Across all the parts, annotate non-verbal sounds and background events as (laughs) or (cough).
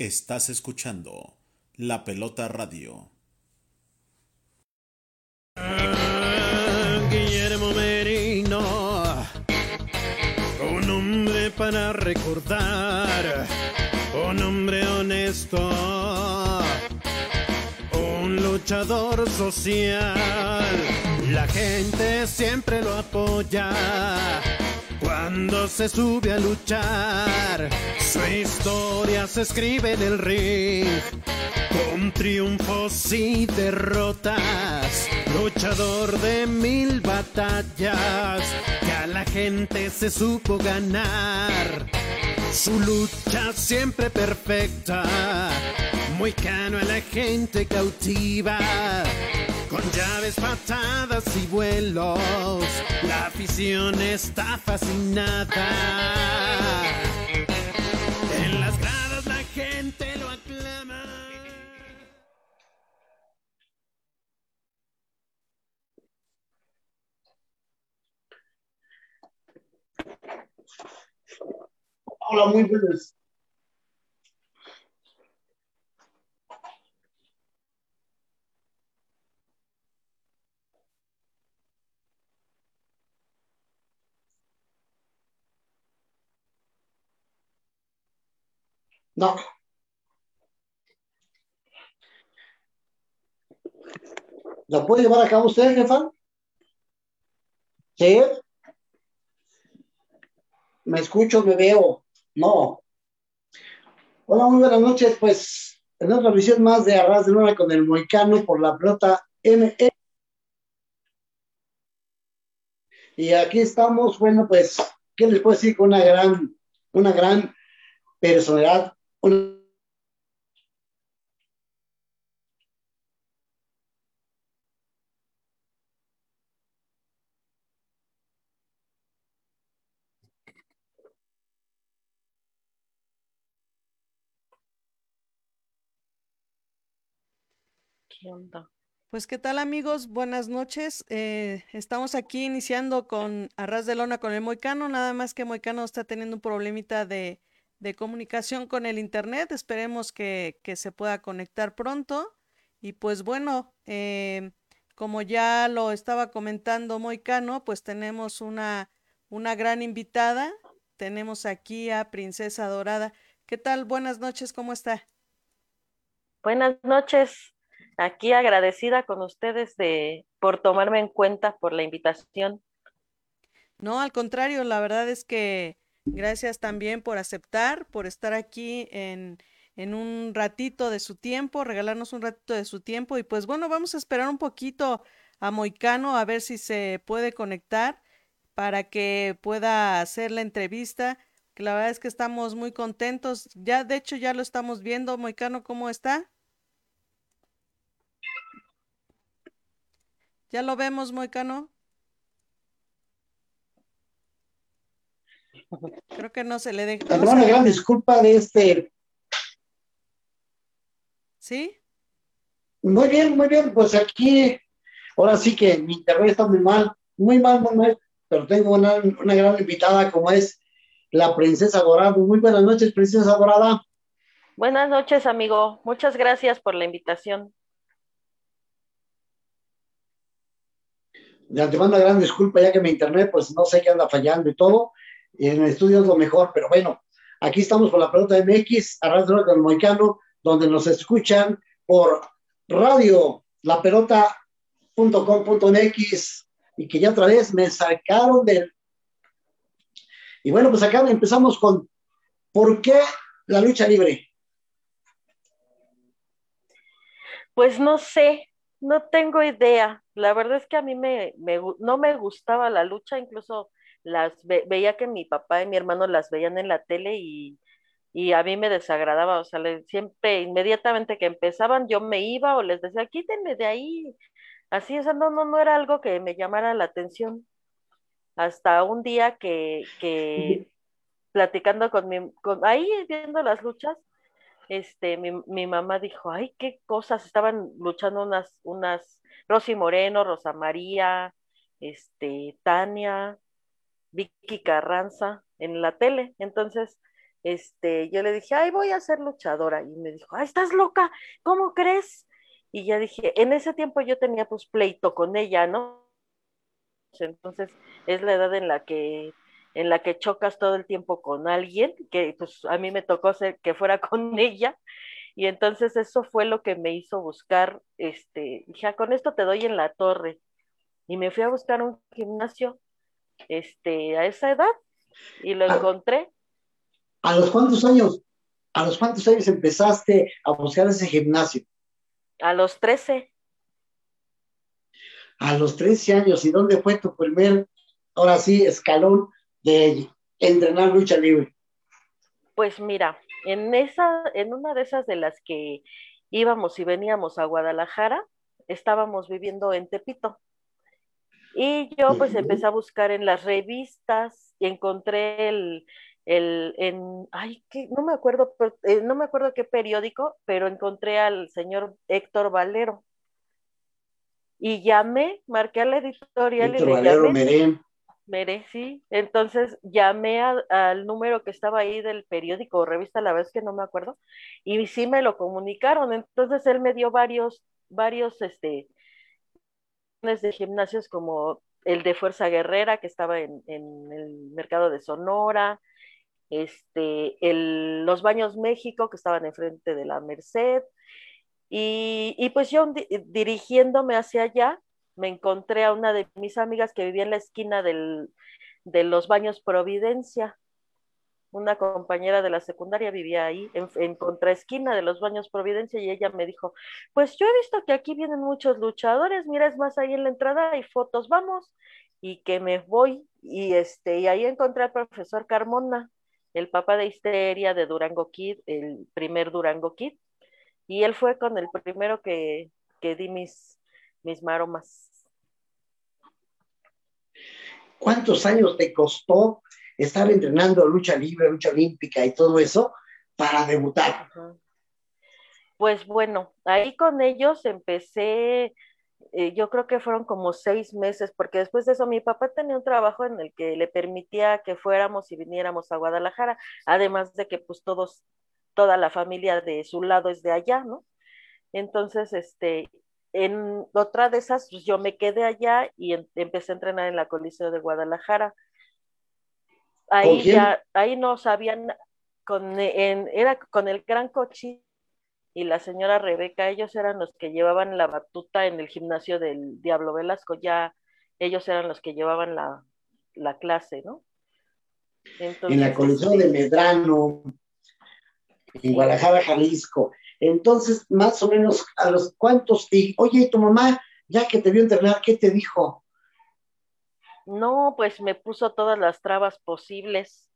Estás escuchando La Pelota Radio. Guillermo Merino, un hombre para recordar, un hombre honesto, un luchador social. La gente siempre lo apoya cuando se sube a luchar. Su historia se escribe en el ring con triunfos y derrotas, luchador de mil batallas, que a la gente se supo ganar. Su lucha siempre perfecta, muy cano a la gente cautiva. Con llaves, patadas y vuelos, la afición está fascinada. En las gradas la gente lo aclama. Hola, muy buenas. No. ¿Lo puede llevar a cabo usted, jefa? ¿Sí? ¿Me escucho, me veo? No. Hola, muy buenas noches. Pues en otra visión más de Arras de Luna con el Moicano por la pelota ME. Y aquí estamos, bueno, pues, ¿qué les puedo decir? Con una gran, una gran personalidad, ¿Qué onda? Pues qué tal amigos, buenas noches. Eh, estamos aquí iniciando con Arras de Lona con el Moicano, nada más que Moicano está teniendo un problemita de, de comunicación con el internet. Esperemos que, que, se pueda conectar pronto. Y pues bueno, eh, como ya lo estaba comentando Moicano, pues tenemos una, una gran invitada. Tenemos aquí a Princesa Dorada. ¿Qué tal? Buenas noches, ¿cómo está? Buenas noches, aquí agradecida con ustedes de por tomarme en cuenta por la invitación. No, al contrario, la verdad es que gracias también por aceptar, por estar aquí en, en un ratito de su tiempo, regalarnos un ratito de su tiempo y pues bueno, vamos a esperar un poquito a Moicano a ver si se puede conectar para que pueda hacer la entrevista, que la verdad es que estamos muy contentos. Ya, de hecho, ya lo estamos viendo. Moicano, ¿cómo está? ¿Ya lo vemos, Moicano? Creo que no se le deja. Perdón, una gran disculpa de este. ¿Sí? Muy bien, muy bien. Pues aquí, ahora sí que mi internet está muy mal, muy mal, muy mal. Pero tengo una, una gran invitada como es la Princesa Dorada. Muy buenas noches, Princesa Dorada. Buenas noches, amigo. Muchas gracias por la invitación. De antemano, una gran disculpa, ya que mi internet, pues no sé qué anda fallando y todo. Y en el estudio es lo mejor, pero bueno, aquí estamos con la pelota MX, a Radio del Moicano, donde nos escuchan por radio, la pelota.com.mx, y que ya otra vez me sacaron del. Y bueno, pues acá empezamos con ¿por qué la lucha libre? Pues no sé, no tengo idea. La verdad es que a mí me, me no me gustaba la lucha, incluso las ve, veía que mi papá y mi hermano las veían en la tele y, y a mí me desagradaba, o sea, le, siempre inmediatamente que empezaban yo me iba o les decía, quítenme de ahí. Así, o sea, no, no, no era algo que me llamara la atención. Hasta un día que, que (laughs) platicando con mi, con, ahí viendo las luchas, este, mi, mi, mamá dijo, ay, qué cosas, estaban luchando unas, unas, Rosy Moreno, Rosa María, este, Tania, Vicky Carranza en la tele. Entonces este, yo le dije, ay, voy a ser luchadora. Y me dijo, ay, estás loca, ¿cómo crees? Y ya dije, en ese tiempo yo tenía pues pleito con ella, ¿no? Entonces es la edad en la que en la que chocas todo el tiempo con alguien, que pues a mí me tocó ser que fuera (laughs) con ella, y entonces eso fue lo que me hizo buscar, este, dije, ah, con esto te doy en la torre, y me fui a buscar un gimnasio, este, a esa edad, y lo encontré. ¿A los cuántos años, a los cuántos años empezaste a buscar ese gimnasio? A los 13. A los 13 años, ¿y dónde fue tu primer, ahora sí, escalón de entrenar lucha libre? Pues mira, en esa, en una de esas de las que íbamos y veníamos a Guadalajara, estábamos viviendo en Tepito. Y yo pues empecé a buscar en las revistas y encontré el, el en, ay, que, no me acuerdo, eh, no me acuerdo qué periódico, pero encontré al señor Héctor Valero. Y llamé, marqué a la editorial Héctor y le Valero llamé. Mere, sí. Entonces llamé a- al número que estaba ahí del periódico o revista, la verdad es que no me acuerdo, y sí me lo comunicaron. Entonces él me dio varios, varios, este, de gimnasios como el de Fuerza Guerrera, que estaba en, en el mercado de Sonora, este, el, los Baños México, que estaban enfrente de la Merced, y, y pues yo di- dirigiéndome hacia allá, me encontré a una de mis amigas que vivía en la esquina del, de los Baños Providencia. Una compañera de la secundaria vivía ahí, en, en contraesquina de los Baños Providencia, y ella me dijo, pues yo he visto que aquí vienen muchos luchadores, mira, es más, ahí en la entrada hay fotos, vamos, y que me voy, y este, y ahí encontré al profesor Carmona, el papá de Histeria de Durango Kid, el primer Durango Kid, y él fue con el primero que, que di mis, mis maromas. ¿Cuántos años te costó estar entrenando lucha libre, lucha olímpica y todo eso para debutar? Pues bueno, ahí con ellos empecé, eh, yo creo que fueron como seis meses, porque después de eso mi papá tenía un trabajo en el que le permitía que fuéramos y viniéramos a Guadalajara, además de que pues todos, toda la familia de su lado es de allá, ¿no? Entonces, este, en otra de esas, pues yo me quedé allá y em- empecé a entrenar en la Coliseo de Guadalajara. Ahí ya, ahí no sabían, con, en, era con el Gran Cochi y la señora Rebeca, ellos eran los que llevaban la batuta en el gimnasio del Diablo Velasco, ya ellos eran los que llevaban la, la clase, ¿no? Entonces, En la de este, Medrano, en Guadalajara, Jalisco. Entonces, más o menos, a los cuantos, y, oye, ¿y tu mamá, ya que te vio entrenar, ¿qué te dijo? No, pues me puso todas las trabas posibles.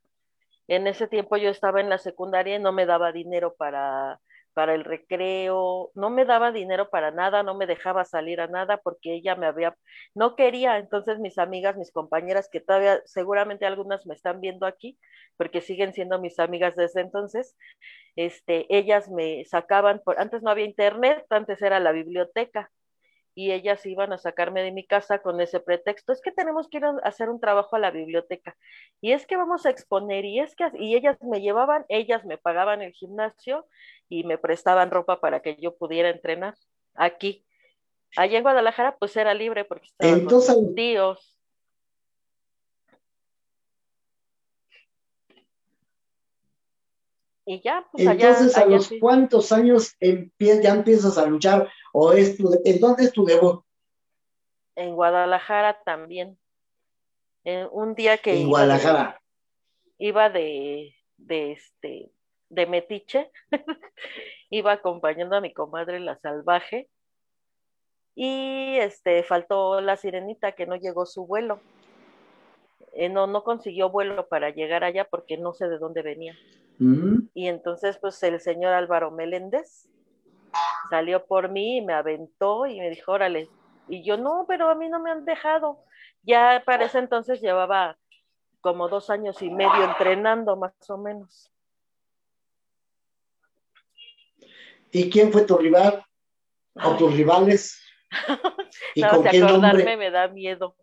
En ese tiempo yo estaba en la secundaria y no me daba dinero para, para el recreo, no me daba dinero para nada, no me dejaba salir a nada porque ella me había, no quería. Entonces mis amigas, mis compañeras, que todavía seguramente algunas me están viendo aquí, porque siguen siendo mis amigas desde entonces, este, ellas me sacaban, por, antes no había internet, antes era la biblioteca y ellas iban a sacarme de mi casa con ese pretexto, es que tenemos que ir a hacer un trabajo a la biblioteca, y es que vamos a exponer, y es que, y ellas me llevaban, ellas me pagaban el gimnasio y me prestaban ropa para que yo pudiera entrenar aquí. Allá en Guadalajara pues era libre porque estaba Entonces, tíos. Y ya, pues allá, entonces, ¿a allá los sí. cuántos años empie- ya empiezas a luchar? ¿O es tu, ¿En dónde es tu debut? en Guadalajara también. En un día que En iba de- Guadalajara. iba de, de este, de metiche, (laughs) iba acompañando a mi comadre la salvaje, y este, faltó la sirenita que no llegó su vuelo. Eh, no, no consiguió vuelo para llegar allá porque no sé de dónde venía. Mm. Y entonces, pues el señor Álvaro Meléndez salió por mí y me aventó y me dijo, órale. Y yo, no, pero a mí no me han dejado. Ya para ese entonces llevaba como dos años y medio entrenando, más o menos. ¿Y quién fue tu rival? ¿O tus rivales? (laughs) ¿Y Nada con más qué acordarme nombre? me da miedo.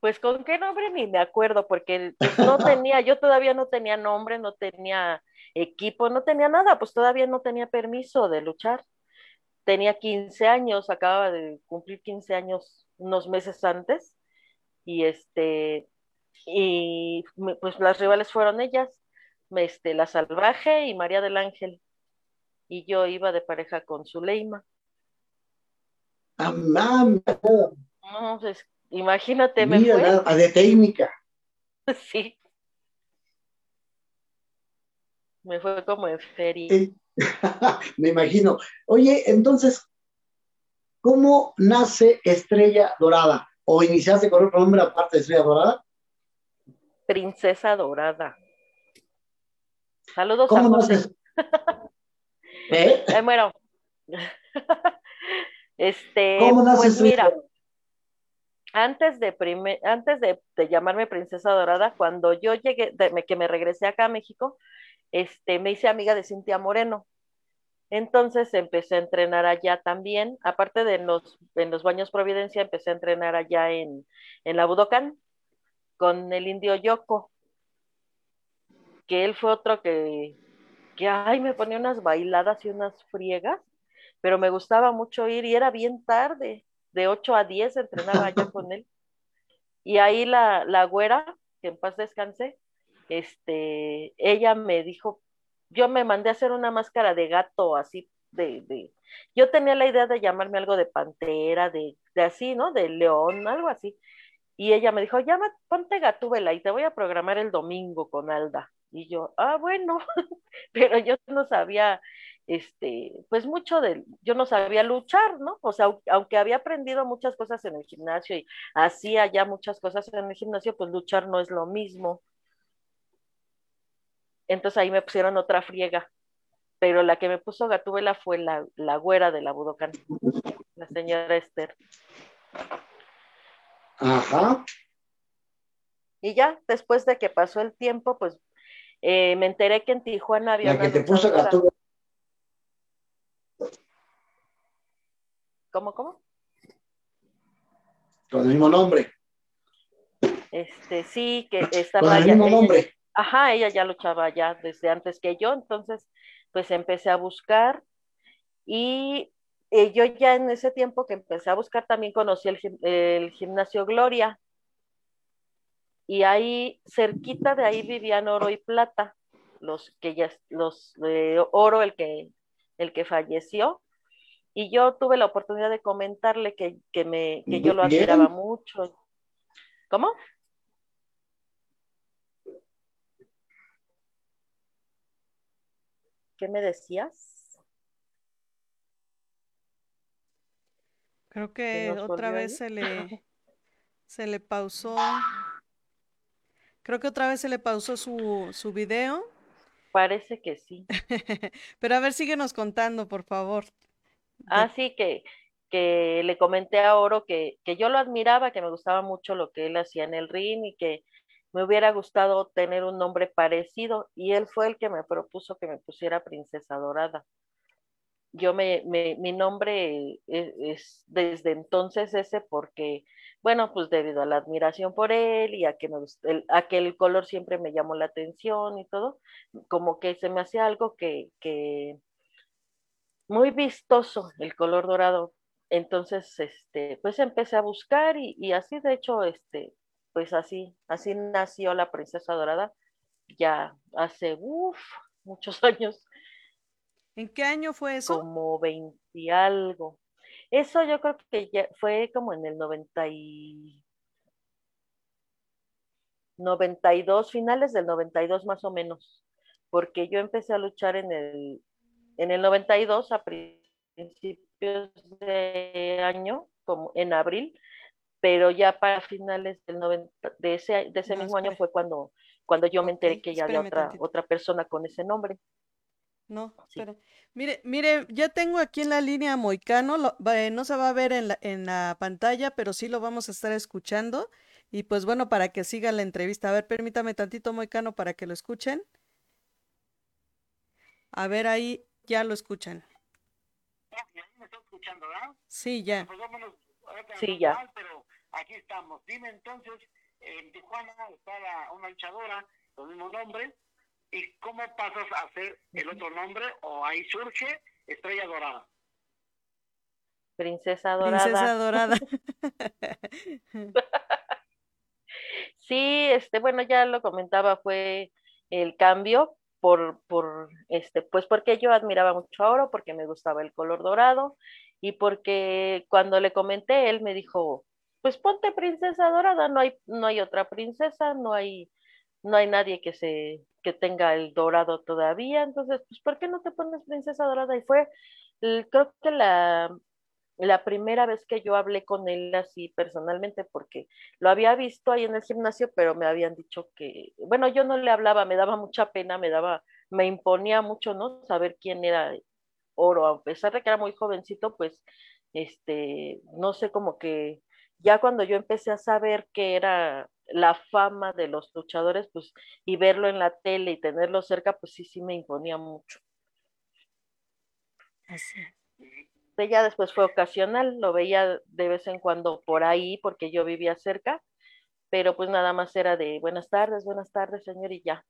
Pues con qué nombre ni me acuerdo, porque no (laughs) tenía, yo todavía no tenía nombre, no tenía equipo, no tenía nada, pues todavía no tenía permiso de luchar. Tenía 15 años, acababa de cumplir 15 años unos meses antes, y este, y pues las rivales fueron ellas, este, la Salvaje y María del Ángel, y yo iba de pareja con Zuleima. Ah, mamá. No, pues, imagínate, me fue. Nada, de técnica. (laughs) Sí. Me fue como en feria. (laughs) me imagino. Oye, entonces, ¿cómo nace Estrella Dorada? ¿O iniciaste con otro nombre aparte de Estrella Dorada? Princesa Dorada. Saludos a José. (laughs) ¿Eh? eh bueno. este, ¿Cómo nace pues mira, antes de, antes de, llamarme Princesa Dorada, cuando yo llegué, que me regresé acá a México, este, me hice amiga de Cintia Moreno. Entonces empecé a entrenar allá también, aparte de en los, en los baños Providencia, empecé a entrenar allá en, en la Budokan con el indio Yoko, que él fue otro que, que, ay, me ponía unas bailadas y unas friegas, pero me gustaba mucho ir y era bien tarde, de 8 a 10 entrenaba allá (laughs) con él. Y ahí la, la güera, que en paz descanse, este, ella me dijo, yo me mandé a hacer una máscara de gato así, de, de yo tenía la idea de llamarme algo de pantera, de, de así, ¿no? De león, algo así. Y ella me dijo, llama, ponte gatúbela y te voy a programar el domingo con Alda. Y yo, ah, bueno, (laughs) pero yo no sabía, este, pues mucho de, yo no sabía luchar, ¿no? O sea, aunque había aprendido muchas cosas en el gimnasio y hacía ya muchas cosas en el gimnasio, pues luchar no es lo mismo. Entonces ahí me pusieron otra friega. Pero la que me puso Gatúbela fue la, la güera de la Budokan, la señora Esther. Ajá. Y ya, después de que pasó el tiempo, pues eh, me enteré que en Tijuana había. La que te puso Gatúbela. ¿Cómo, cómo? Con el mismo nombre. Este, sí, que estaba. Con el mismo nombre. Ajá, ella ya luchaba ya desde antes que yo, entonces pues empecé a buscar y eh, yo ya en ese tiempo que empecé a buscar también conocí el, gimnasio Gloria y ahí cerquita de ahí vivían oro y plata, los que ya, los de oro el que, el que falleció y yo tuve la oportunidad de comentarle que, me, que yo lo admiraba mucho. ¿Cómo? ¿Qué me decías? Creo que otra vez se le, (laughs) se le pausó. Creo que otra vez se le pausó su, su video. Parece que sí. (laughs) Pero a ver, síguenos contando, por favor. Ah, sí, que, que le comenté a Oro que, que yo lo admiraba, que me gustaba mucho lo que él hacía en el ring y que me hubiera gustado tener un nombre parecido y él fue el que me propuso que me pusiera Princesa Dorada. Yo me, mi nombre es, es, desde entonces ese porque, bueno, pues debido a la admiración por él y a que, me, el, a que el color siempre me llamó la atención y todo, como que se me hacía algo que, que muy vistoso el color dorado. Entonces, este, pues empecé a buscar y, y así, de hecho, este, pues así, así nació la princesa dorada, ya hace, uff, muchos (laughs) años. ¿En qué año fue eso? Como 20 y algo. Eso yo creo que ya fue como en el 90 y... 92, finales del 92 más o menos, porque yo empecé a luchar en el, en el 92 a principios de año, como en abril, pero ya para finales del 90, de ese, de ese mismo año fue cuando, cuando yo me enteré que ya había otra, otra persona con ese nombre. No, pero mire, mire, ya tengo aquí en la línea Moicano, no se va a ver en la, en la pantalla, pero sí lo vamos a estar escuchando. Y pues bueno, para que siga la entrevista. A ver, permítame tantito Moicano para que lo escuchen. A ver, ahí ya lo escuchan. ¿Me está escuchando, Sí, ya. sí, ya. aquí estamos. Dime entonces, en Tijuana está la, una luchadora con el mismo nombre, ¿y cómo pasas a hacer el otro nombre o ahí surge Estrella Dorada? Princesa Dorada. Princesa Dorada. (laughs) (laughs) sí, este, bueno, ya lo comentaba, fue el cambio por, por, este, pues porque yo admiraba mucho a Oro, porque me gustaba el color dorado y porque cuando le comenté, él me dijo, pues ponte princesa dorada, no hay, no hay otra princesa, no hay, no hay nadie que se, que tenga el dorado todavía, entonces, pues, ¿por qué no te pones princesa dorada? Y fue, creo que la, la primera vez que yo hablé con él así personalmente, porque lo había visto ahí en el gimnasio, pero me habían dicho que, bueno, yo no le hablaba, me daba mucha pena, me daba, me imponía mucho, ¿no? Saber quién era Oro, a pesar de que era muy jovencito, pues, este, no sé, como que ya cuando yo empecé a saber que era la fama de los luchadores, pues, y verlo en la tele y tenerlo cerca, pues sí, sí me imponía mucho. Así ya después fue ocasional, lo veía de vez en cuando por ahí porque yo vivía cerca, pero pues nada más era de buenas tardes, buenas tardes, señor, y ya.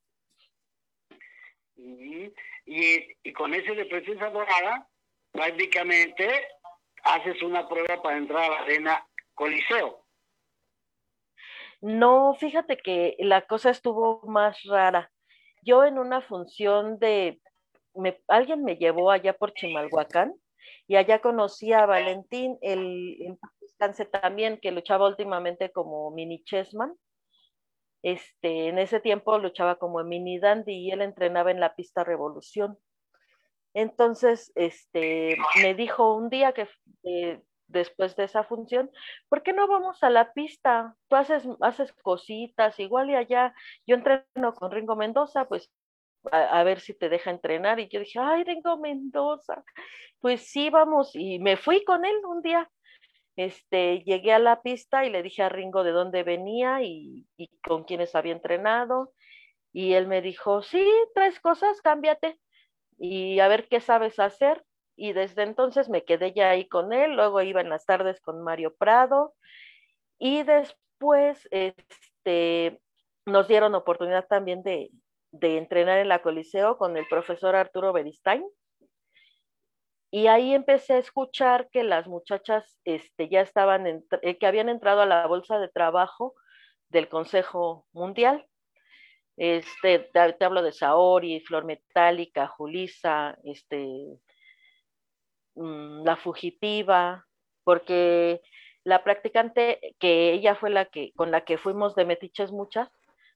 Y, y, con ese de presencia dorada, prácticamente haces una prueba para entrar a la arena Coliseo. No, fíjate que la cosa estuvo más rara. Yo en una función de, me, alguien me llevó allá por Chimalhuacán y allá conocí a Valentín, el, el también, que luchaba últimamente como mini chessman. Este, en ese tiempo luchaba como mini dandy y él entrenaba en la pista Revolución. Entonces, este, me dijo un día que eh, después de esa función, ¿por qué no vamos a la pista? Tú haces, haces cositas, igual y allá, yo entreno con Ringo Mendoza, pues a, ver si te deja entrenar. Y yo dije, ay, Ringo Mendoza, pues sí, vamos. Y me fui con él un día. Este, llegué a la pista y le dije a Ringo de dónde venía y, y con quiénes había entrenado. Y él me dijo, sí, tres cosas, cámbiate y a ver qué sabes hacer. Y desde entonces me quedé ya ahí con él, luego iba en las tardes con Mario Prado y después este, nos dieron oportunidad también de, de entrenar en la Coliseo con el profesor Arturo Beristain. Y ahí empecé a escuchar que las muchachas este, ya estaban, eh, que habían entrado a la bolsa de trabajo del Consejo Mundial. Este, te, hablo de Saori, Flor Metálica, Julisa, este, mm, la fugitiva, porque la practicante que ella fue la que con la que fuimos de metiches muchas,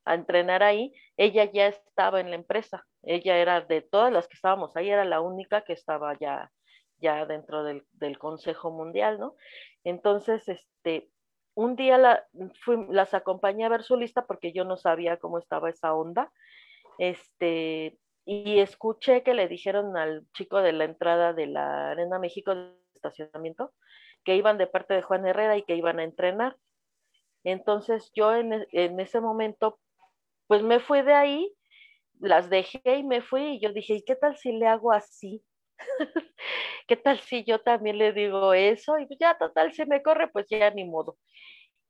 a entrenar ahí, ella ya estaba en la empresa. Ella era de todas las que estábamos ahí, era la única que estaba ya, ya dentro del, Consejo Mundial, ¿no? Entonces, este, un día la, las acompañé a ver su lista porque yo no sabía cómo estaba esa onda. Este, y escuché que le dijeron al chico de la entrada de la Arena México de estacionamiento que iban de parte de Juan Herrera y que iban a entrenar. Entonces yo en, en ese momento pues me fui de ahí, las dejé y me fui y yo dije, ¿y qué tal si le hago así? (laughs) ¿Qué tal si yo también le digo eso? Y pues ya total, si me corre, pues ya ni modo.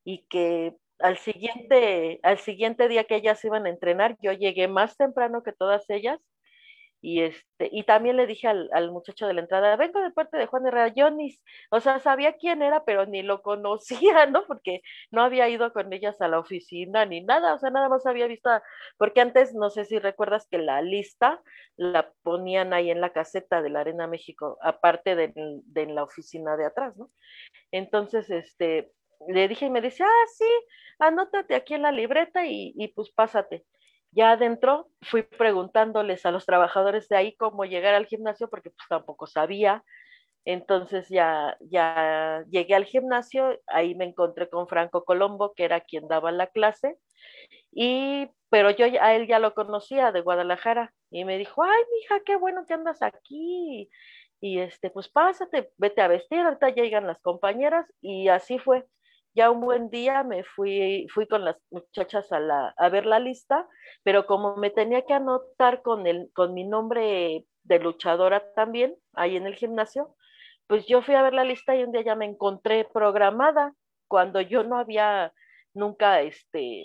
Y que al siguiente, al siguiente día que ellas iban a entrenar, yo llegué más temprano que todas ellas y, este, y también le dije al, al, muchacho de la entrada, vengo de parte de Juan Herrera, yo ni, o sea, sabía quién era, pero ni lo conocía, (laughs) ¿no? Porque no había ido con ellas a la oficina ni nada, o sea, nada más había visto, porque antes, no sé si recuerdas que la lista la ponían ahí en la caseta de la Arena México, aparte de, de la oficina de atrás, ¿no? Entonces, este, le dije y me dice, ah, sí, anótate aquí en la libreta y, y pues pásate. Ya adentro fui preguntándoles a los trabajadores de ahí cómo llegar al gimnasio porque pues tampoco sabía. Entonces ya, ya llegué al gimnasio, ahí me encontré con Franco Colombo, que era quien daba la clase, y, pero yo a él ya lo conocía de Guadalajara, y me dijo, ay, mija, qué bueno que andas aquí, y este, pues pásate, vete a vestir, ahorita llegan las compañeras, y así fue ya un buen día me fui, fui con las muchachas a, la, a ver la lista, pero como me tenía que anotar con, el, con mi nombre de luchadora también, ahí en el gimnasio, pues yo fui a ver la lista y un día ya me encontré programada cuando yo no había nunca este,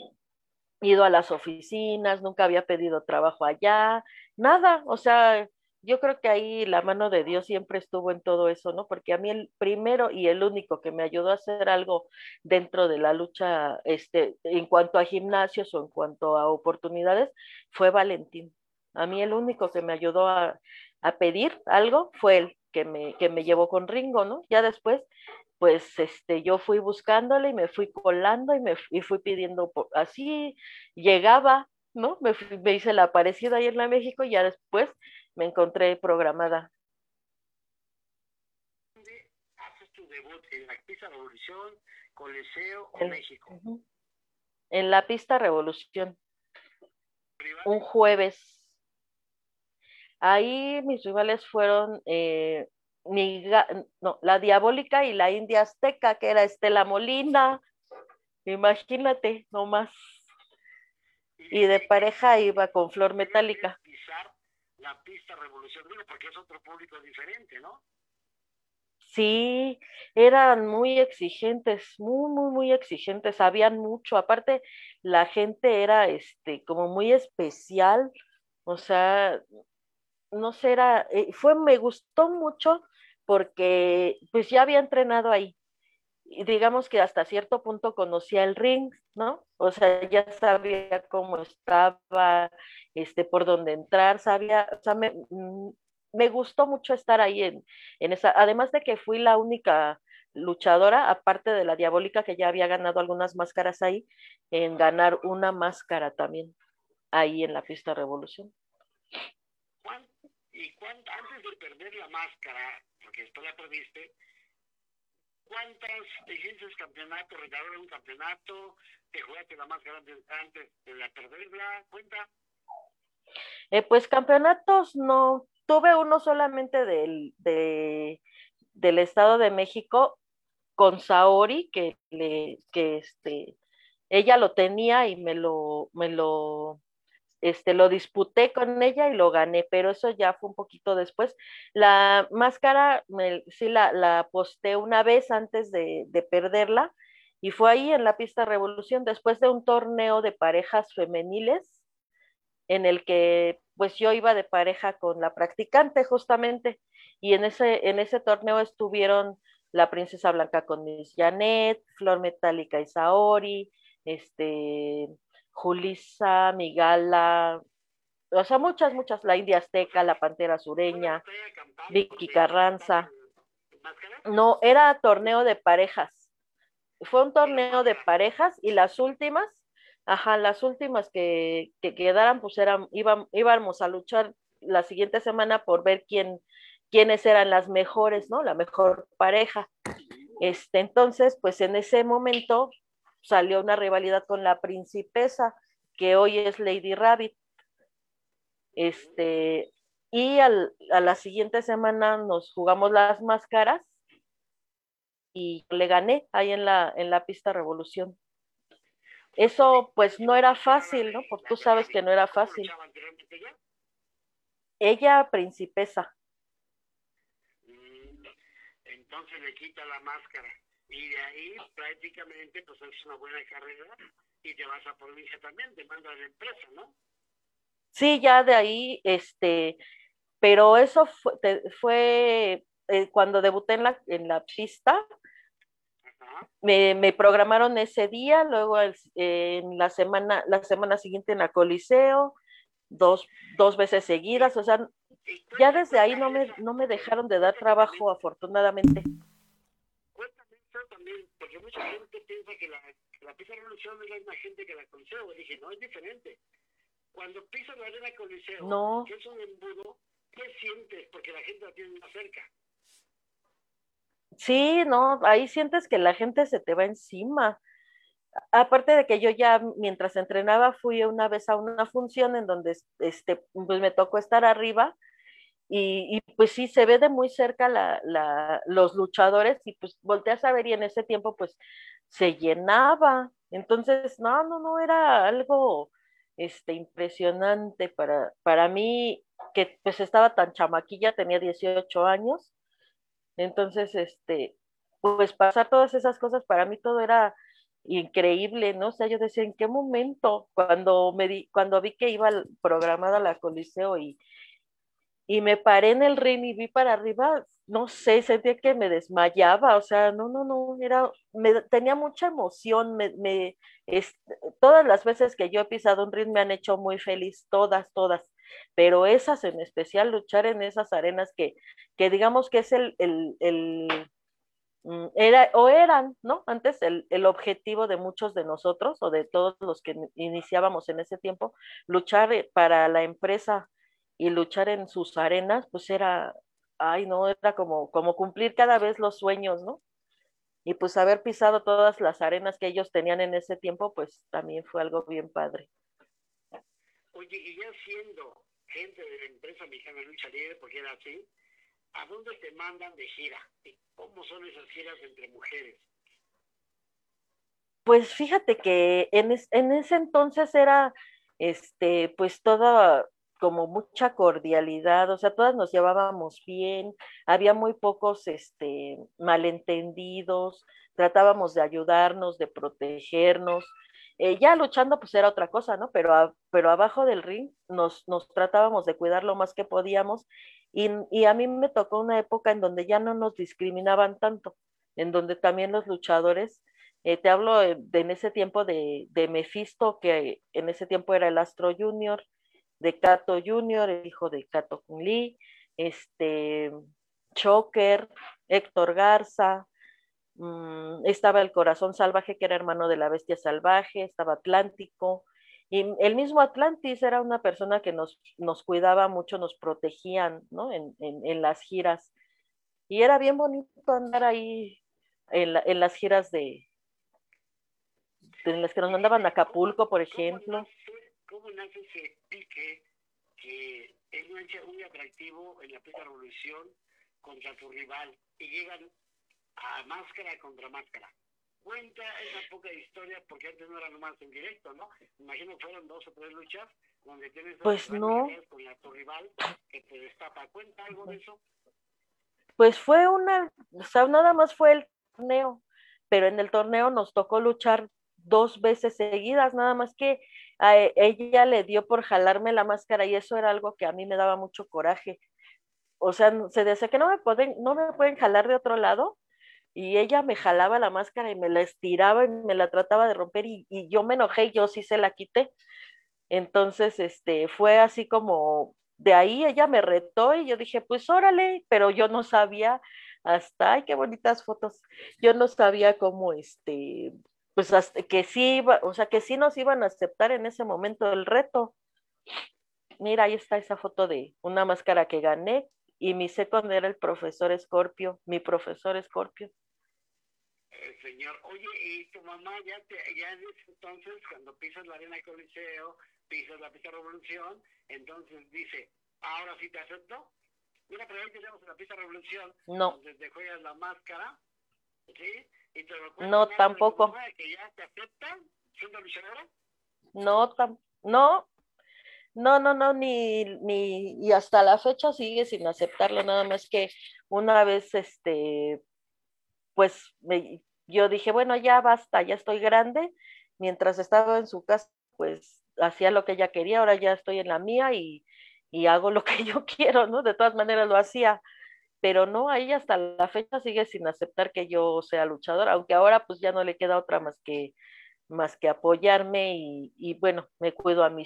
ido a las oficinas, nunca había pedido trabajo allá, nada, o sea, yo creo que ahí la mano de Dios siempre estuvo en todo eso, ¿no? Porque a mí el primero y el único que me ayudó a hacer algo dentro de la lucha, este, en cuanto a gimnasios o en cuanto a oportunidades, fue Valentín. A mí el único que me ayudó a, a pedir algo fue él que me, que me llevó con Ringo, ¿no? Ya después, pues este, yo fui buscándole y me fui colando y me y fui pidiendo, así llegaba, ¿no? Me, me hice la aparecida ahí en la México y ya después me encontré programada. ¿Dónde haces tu debut? ¿En la pista Revolución, Coliseo o México? En la pista Revolución. Un jueves Ahí mis rivales fueron eh, no, la Diabólica y la India Azteca, que era Estela Molina. Imagínate, nomás. Y de pareja iba con Flor Metálica. La pista Revolución porque es otro público diferente, ¿no? Sí, eran muy exigentes, muy, muy, muy exigentes, sabían mucho. Aparte, la gente era este como muy especial, o sea, no sé, era, eh, fue, me gustó mucho porque pues ya había entrenado ahí. Digamos que hasta cierto punto conocía el ring, ¿no? O sea, ya sabía cómo estaba, este, por dónde entrar, sabía, o sea, me, mm, me gustó mucho estar ahí en, en esa, además de que fui la única luchadora, aparte de la diabólica que ya había ganado algunas máscaras ahí, en ganar una máscara también ahí en la pista Revolución. Y cuánto, antes de perder la máscara, porque esto la perdiste, ¿cuántas hiciste campeonato, de un campeonato, te jugaste la máscara antes, de la perderla? Cuenta. Eh, pues campeonatos no, tuve uno solamente del, de, del Estado de México con Saori, que, le, que este, ella lo tenía y me lo, me lo este, lo disputé con ella y lo gané, pero eso ya fue un poquito después. La máscara sí la, la posté una vez antes de, de, perderla y fue ahí en la pista Revolución, después de un torneo de parejas femeniles en el que pues yo iba de pareja con la practicante justamente y en ese, en ese torneo estuvieron la princesa blanca con Miss Janet, Flor Metálica y Saori, este, Julisa, Migala, o sea, muchas, muchas, la India Azteca, la Pantera Sureña, Vicky Carranza. No, era torneo de parejas. Fue un torneo de parejas y las últimas, ajá, las últimas que, que quedaran, pues eran, íbamos a luchar la siguiente semana por ver quién, quiénes eran las mejores, ¿no? La mejor pareja. Este, entonces, pues en ese momento, salió una rivalidad con la principesa, que hoy es Lady Rabbit. Este, y al, a la siguiente semana nos jugamos las máscaras y le gané ahí en la, en la pista Revolución. Eso pues no era fácil, ¿no? Porque tú sabes que no era fácil. Ella, princesa. Mm, entonces le quita la máscara y de ahí prácticamente pues es una buena carrera y te vas a provincia también, te manda la empresa, ¿no? Sí, ya de ahí, este, pero eso fue, fue eh, cuando debuté en la, en la pista, me, me, programaron ese día, luego en la semana, la semana siguiente en la Coliseo, dos, dos veces seguidas, o sea, ya desde ahí no me, no me dejaron de dar trabajo, afortunadamente también, porque mucha gente piensa que la, la pista revolución es la misma gente que la coliseo. Dije, no, es diferente. Cuando pisas la arena coliseo, no. que es un embudo, ¿qué sientes? Porque la gente la tiene más cerca. Sí, no, ahí sientes que la gente se te va encima. Aparte de que yo ya mientras entrenaba fui una vez a una función en donde este, pues me tocó estar arriba y, pues sí, se ve de muy cerca la, la, los luchadores y pues volteas a ver y en ese tiempo pues se llenaba. Entonces, no, no, no, era algo este, impresionante para, para mí, que pues estaba tan chamaquilla, tenía 18 años. Entonces, este, pues pasar todas esas cosas, para mí todo era increíble, ¿no? O sea, yo decía, ¿en qué momento? Cuando, me di, cuando vi que iba programada la Coliseo y, y me paré en el ring y vi para arriba, no sé, sentía que me desmayaba, o sea, no, no, no, era, me, tenía mucha emoción, me, me todas las veces que yo he pisado un ring me han hecho muy feliz, todas, todas, pero esas en especial, luchar en esas arenas que, que digamos que es el, el, el mm, era, o eran, ¿no? Antes el, el, objetivo de muchos de nosotros o de todos los que iniciábamos en ese tiempo, luchar eh, para la empresa y luchar en sus arenas, pues era, ay, no, era como, como cumplir cada vez los sueños, ¿no? Y pues haber pisado todas las arenas que ellos tenían en ese tiempo, pues también fue algo bien padre. Oye, y ya siendo gente de la empresa mexicana Lucha Libre, porque era así, ¿a dónde te mandan de gira? ¿Y cómo son esas giras entre mujeres? Pues fíjate que en, en ese entonces era, este, pues toda, como mucha cordialidad, o sea, todas nos llevábamos bien, había muy pocos este, malentendidos, tratábamos de ayudarnos, de protegernos, eh, ya luchando pues era otra cosa, ¿no? Pero, pero abajo del ring nos, nos tratábamos de cuidar lo más que podíamos y, y, a mí me tocó una época en donde ya no nos discriminaban tanto, en donde también los luchadores, eh, te hablo de, en ese tiempo de, de Mephisto, que en ese tiempo era el Astro Junior, de Cato Junior, el hijo de Cato Lee, este, Choker, Héctor Garza, Mm, estaba el corazón salvaje, que era hermano de la bestia salvaje, estaba Atlántico, y el mismo Atlantis era una persona que nos, nos cuidaba mucho, nos protegían, ¿no? En, en, las giras. Y era bien bonito andar ahí en, en las giras de, en las que nos mandaban a Acapulco, por ejemplo. ¿Cómo nace, ese pique que es muy atractivo en la primera revolución contra tu rival y llegan a máscara contra máscara. Cuenta esa poca historia porque antes no era nomás en directo, ¿no? imagino que fueron dos o tres luchas donde tienes pues no. con la, tu rival que te destapa. ¿Cuenta algo de eso? Pues fue una, o sea, nada más fue el torneo, pero en el torneo nos tocó luchar dos veces seguidas, nada más que e, ella le dio por jalarme la máscara y eso era algo que a mí me daba mucho coraje. O sea, se decía que no me pueden, no me pueden jalar de otro lado, y ella me jalaba la máscara y me la estiraba y me la trataba de romper y, yo me enojé y yo sí se la quité. Entonces, este, fue así como, de ahí ella me retó y yo dije, pues órale, pero yo no sabía hasta, ay, qué bonitas fotos, yo no sabía cómo, este, pues hasta que sí iba, o sea, que sí nos iban a aceptar en ese momento el reto. Mira, ahí está esa foto de una máscara que gané y mi second era el profesor Escorpio, mi profesor Escorpio. El señor, oye, y tu mamá ya, te, ya en ese entonces, cuando pisas la arena Coliseo, pisas la pista Revolución, entonces dice, ahora sí te acepto. Mira, pero ahí tenemos la pista Revolución, no. donde te juegas la máscara, ¿sí? Y te lo no, tampoco. Que ya te aceptan siendo luchadora. No, tam no, no, no, no, ni, ni, y hasta la fecha sigue sin aceptarlo, nada más que una vez, este, pues me, yo dije, bueno, ya basta, ya estoy grande, mientras estaba en su casa, pues hacía lo que ella quería, ahora ya estoy en la mía y, y hago lo que (laughs) yo quiero, ¿no? De todas maneras lo hacía, pero no, ahí hasta la fecha sigue sin aceptar que yo sea luchadora, aunque ahora pues ya no le queda otra más que más que apoyarme y, bueno, me cuido a mi,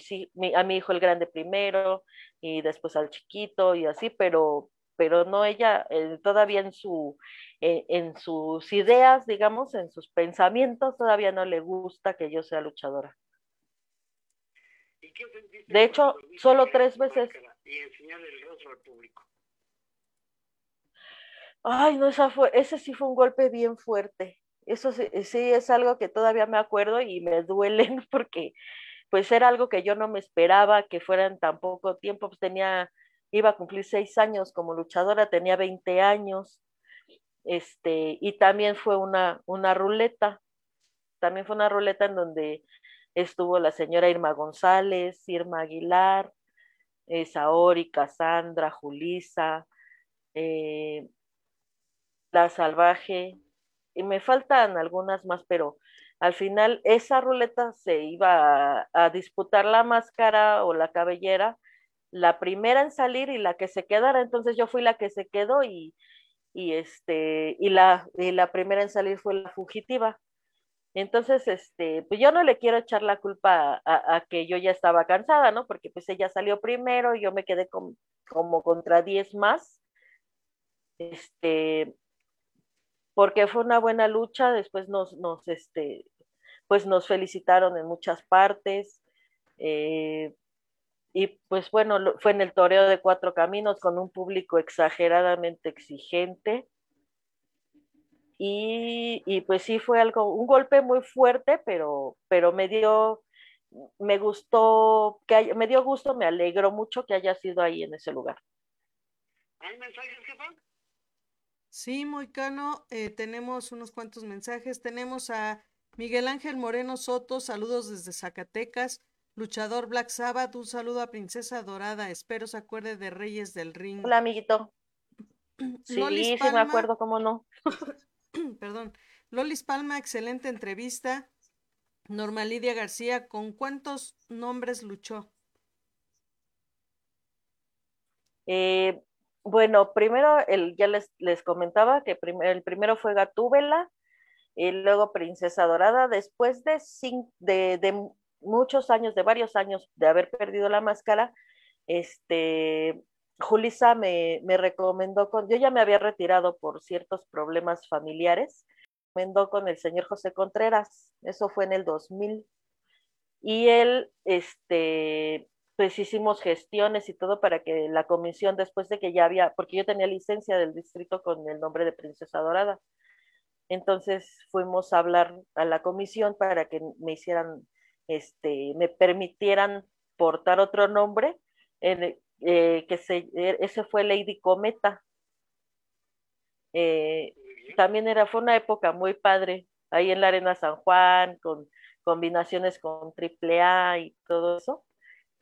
a mi hijo el grande primero y después al chiquito y así, pero, pero no ella eh, todavía en su eh, en sus ideas, digamos, en sus pensamientos todavía no le gusta que yo sea luchadora. de hecho, solo tres veces. Y el rostro al público. Ay, no, esa fue, ese sí fue un golpe bien fuerte. Eso sí, es algo que todavía me acuerdo y me duelen porque pues era algo que yo no me esperaba que fuera en tan poco tiempo, pues tenía, iba a cumplir seis años como luchadora, tenía 20 años, este, y también fue una, una ruleta, también fue una ruleta en donde estuvo la señora Irma González, Irma Aguilar, eh, Saori, Cassandra, Julisa, eh, La Salvaje, y me faltan algunas más, pero al final esa ruleta se iba a, disputar la máscara o la cabellera, la primera en salir y la que se quedara, entonces yo fui la que se quedó y, y este, y la, y la primera en salir fue la fugitiva. Entonces, este, pues yo no le quiero echar la culpa a, que yo ya estaba cansada, ¿no? Porque pues ella salió primero y yo me quedé como contra 10 más. Este, porque fue una buena lucha, después nos, nos, este, pues nos felicitaron en muchas partes. Eh, y pues bueno, fue en el toreo de cuatro caminos con un público exageradamente exigente. Y, pues sí fue algo, un golpe muy fuerte, pero, pero me dio, me gustó, que me dio gusto, me alegró mucho que haya sido ahí en ese lugar. ¿Hay mensajes, jefa? Sí, Moicano, eh, tenemos unos cuantos mensajes. Tenemos a Miguel Ángel Moreno Soto, saludos desde Zacatecas. Luchador Black Sabbath, un saludo a Princesa Dorada. Espero se acuerde de Reyes del Ring. Hola, amiguito. (clears throat) Sí, sí me acuerdo, cómo no. (clears throat) perdón, Lolis Palma, excelente entrevista. Norma Lidia García, ¿con cuántos nombres luchó? Eh, bueno, primero el, ya les, les comentaba que el primero fue Gatúbela, y luego Princesa Dorada, después de, de, de, muchos años, de varios años de haber perdido la máscara, este, Julisa me, recomendó con, yo ya me había retirado por ciertos problemas familiares, me recomendó con el señor José Contreras, eso fue en el 2000, y él, este, pues hicimos gestiones y todo para que la comisión, después de que ya había, porque yo tenía licencia del distrito con el nombre de Princesa Dorada, entonces fuimos a hablar a la comisión para que me hicieran, este, me permitieran portar otro nombre, eh, que se, e, ese fue Lady Cometa. Eh, también era, fue una época muy padre, ahí en la Arena San Juan, con combinaciones con AAA y todo eso.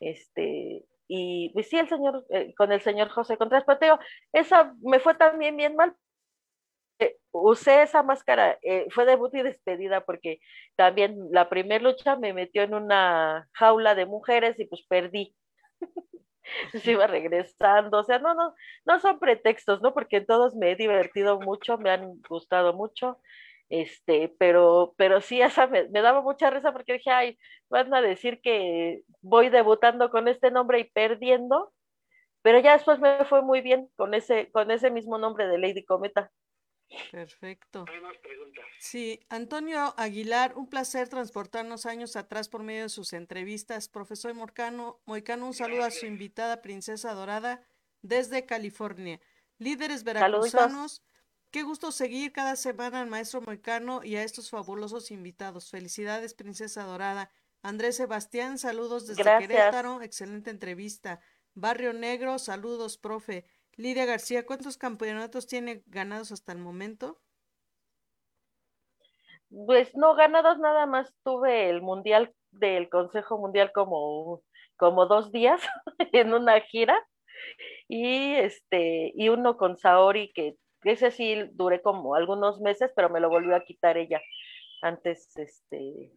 Este, y pues sí, el señor, eh, con el señor José Contreras, pero esa me fue también bien mal. usé esa máscara, fue debut y despedida porque también la primera lucha me metió en una jaula de mujeres y pues perdí. (laughs) se iba regresando, o sea, no, no, no son pretextos, ¿no? Porque todos me he divertido mucho, me han gustado mucho, este, pero, pero sí, esa me, daba mucha risa porque dije, ay, van a decir que voy debutando con este nombre y perdiendo, pero ya después me fue muy bien con ese, con ese mismo nombre de Lady Cometa. Perfecto. Sí, Antonio Aguilar, un placer transportarnos años atrás por medio de sus entrevistas. Profesor Morcano, Moicano, un saludo a su invitada Princesa Dorada desde California. Líderes veracruzanos, qué gusto seguir cada semana al maestro Moicano y a estos fabulosos invitados. Felicidades, Princesa Dorada. Andrés Sebastián, saludos desde Querétaro, excelente entrevista. Barrio Negro, saludos, profe. Lidia García, ¿cuántos campeonatos tiene ganados hasta el momento? Pues no, ganados nada más tuve el mundial del Consejo Mundial como, como dos días (laughs) en una gira y este y uno con Saori que ese sí duré como algunos meses pero me lo volvió a quitar ella antes este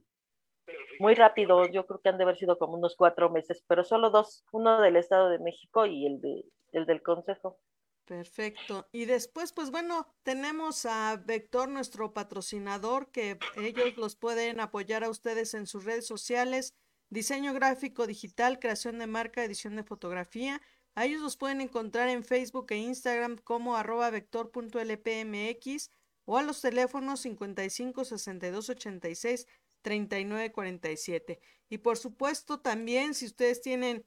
muy rápido yo creo que han de haber sido como unos cuatro meses pero solo dos uno del Estado de México y el de el del consejo. Perfecto. Y después, pues bueno, tenemos a Vector, nuestro patrocinador, que ellos los pueden apoyar a ustedes en sus redes sociales, diseño gráfico digital, creación de marca, edición de fotografía. A ellos los pueden encontrar en Facebook e Instagram como arroba vector.lpmx o a los teléfonos 55 62 86 39 47. Y por supuesto también si ustedes tienen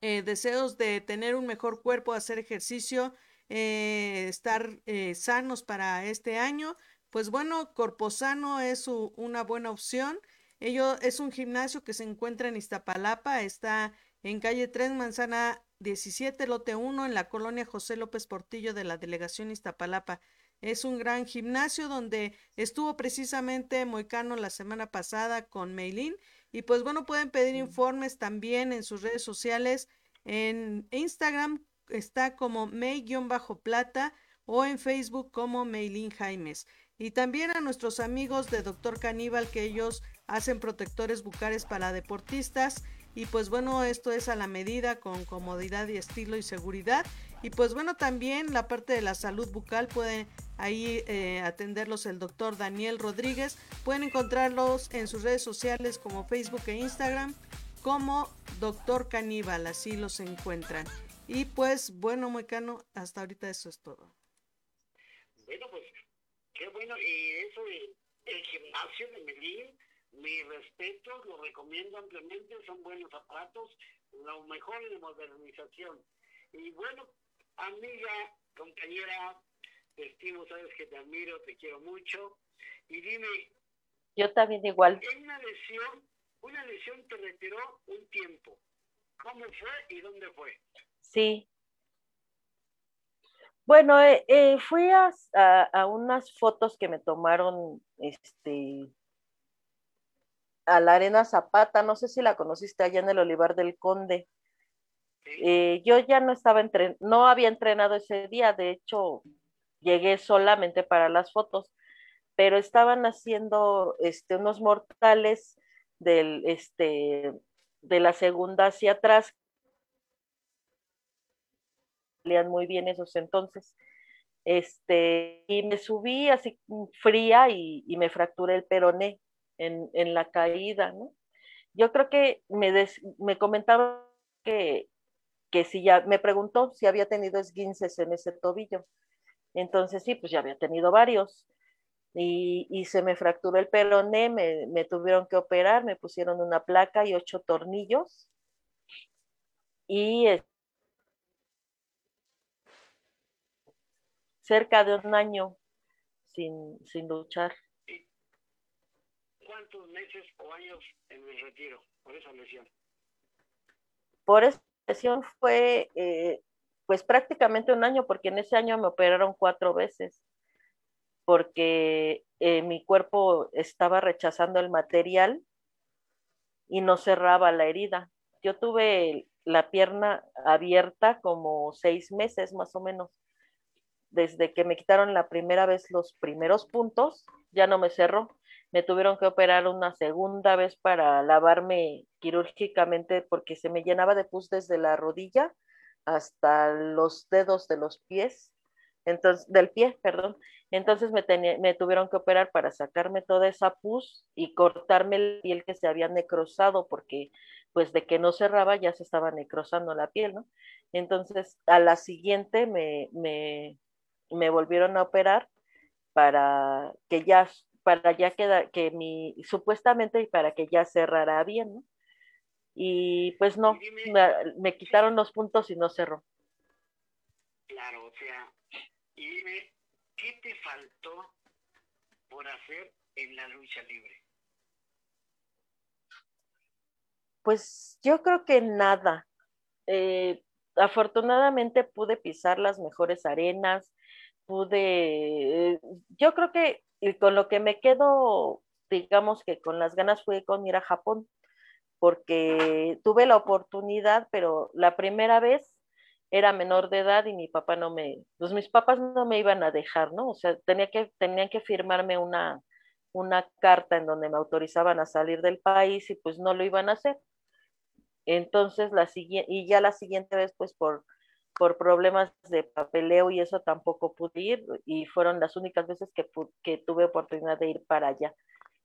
eh, deseos de tener un mejor cuerpo, hacer ejercicio, eh, estar eh, sanos para este año, pues bueno, Corposano es una buena opción. Ello es un gimnasio que se encuentra en Iztapalapa, está en calle 3, manzana 17, lote 1, en la colonia José López Portillo de la delegación Iztapalapa. Es un gran gimnasio donde estuvo precisamente Moicano la semana pasada con Meilín y pues bueno, pueden pedir informes también en sus redes sociales. En Instagram está como May-plata o en Facebook como Maylin Jaimes. Y también a nuestros amigos de Doctor Caníbal que ellos hacen protectores bucales para deportistas. Y pues bueno, esto es a la medida con comodidad y estilo y seguridad. Y pues bueno, también la parte de la salud bucal puede ahí eh, atenderlos el doctor Daniel Rodríguez. Pueden encontrarlos en sus redes sociales como Facebook e Instagram como doctor Caníbal, así los encuentran. Y pues bueno, Moicano, hasta ahorita eso es todo. Bueno, pues qué bueno. Y eso de el gimnasio de Medellín, mi respeto, lo recomiendo ampliamente, son buenos aparatos, lo mejor de modernización. Y bueno, amiga, compañera, te estimo, sabes que te admiro, te quiero mucho. Y dime. Yo también igual. En una lesión, una lesión te retiró un tiempo. ¿Cómo fue y dónde fue? Sí, bueno, eh, eh, fui a, unas fotos que me tomaron este, a la Arena Zapata, no sé si la conociste allá en el Olivar del Conde. Eh, yo ya no estaba entren no había entrenado ese día, de hecho llegué solamente para las fotos, pero estaban haciendo este, unos mortales del, este, de la segunda hacia atrás muy bien esos entonces. Este, y me subí así fría y, me fracturé el peroné en, la caída, ¿no? Yo creo que me, me comentaba que, que si ya, me preguntó si había tenido esguinces en ese tobillo. Entonces sí, pues ya había tenido varios. Y, y se me fracturó el peroné, me, me tuvieron que operar, me pusieron una placa y ocho tornillos. Y cerca de un año sin, sin luchar. ¿Cuántos meses o años en el retiro por esa lesión? Por esa lesión fue eh, pues prácticamente un año, porque en ese año me operaron cuatro veces, porque eh, mi cuerpo estaba rechazando el material y no cerraba la herida. Yo tuve la pierna abierta como seis meses más o menos desde que me quitaron la primera vez los primeros puntos, ya no me cerró. Me tuvieron que operar una segunda vez para lavarme quirúrgicamente porque se me llenaba de pus desde la rodilla hasta los dedos de los pies, entonces, del pie, perdón. Entonces me, me tuvieron que operar para sacarme toda esa pus y cortarme la piel que se había necrosado porque pues de que no cerraba ya se estaba necrosando la piel, ¿no? Entonces a la siguiente me, me, me volvieron a operar para que ya, para ya queda, que mi, supuestamente para que ya cerrara bien, ¿no? Y pues no, me, quitaron los puntos y no cerró. Claro, o sea, y dime, ¿qué te faltó por hacer en la lucha libre? Pues yo creo que nada. Eh, afortunadamente pude pisar las mejores arenas, pude, yo creo que con lo que me quedo, digamos que con las ganas fue con ir a Japón, porque tuve la oportunidad, pero la primera vez era menor de edad y mi papá no me, pues mis papás no me iban a dejar, ¿no? O sea, tenía que, tenían que firmarme una, una carta en donde me autorizaban a salir del país y pues no lo iban a hacer. Entonces, la siguiente, y ya la siguiente vez, pues por por problemas de papeleo y eso tampoco pude ir y fueron las únicas veces que, que tuve oportunidad de ir para allá.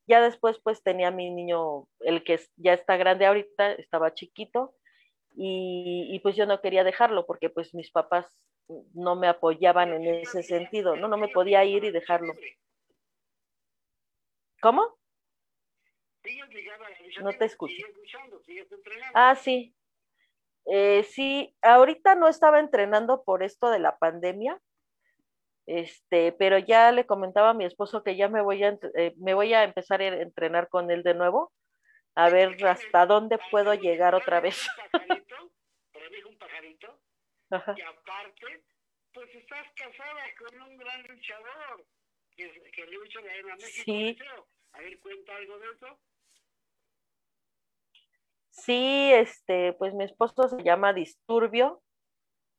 Ya después pues tenía mi niño, el que ya está grande ahorita, estaba chiquito y, y, pues yo no quería dejarlo porque pues mis papás no me apoyaban en ese sentido, no, no me podía ir y dejarlo. ¿Cómo? No te escucho. Ah, sí, eh, sí, ahorita no estaba entrenando por esto de la pandemia, este, pero ya le comentaba a mi esposo que ya me voy a, eh, me voy a empezar a entrenar con él de nuevo, a ver hasta dónde puedo llegar otra vez. un pajarito, y aparte, pues estás casada con un gran luchador, que, que lucha la México. Sí. A ver, cuenta algo de eso. Sí, este, pues mi esposo se llama Disturbio.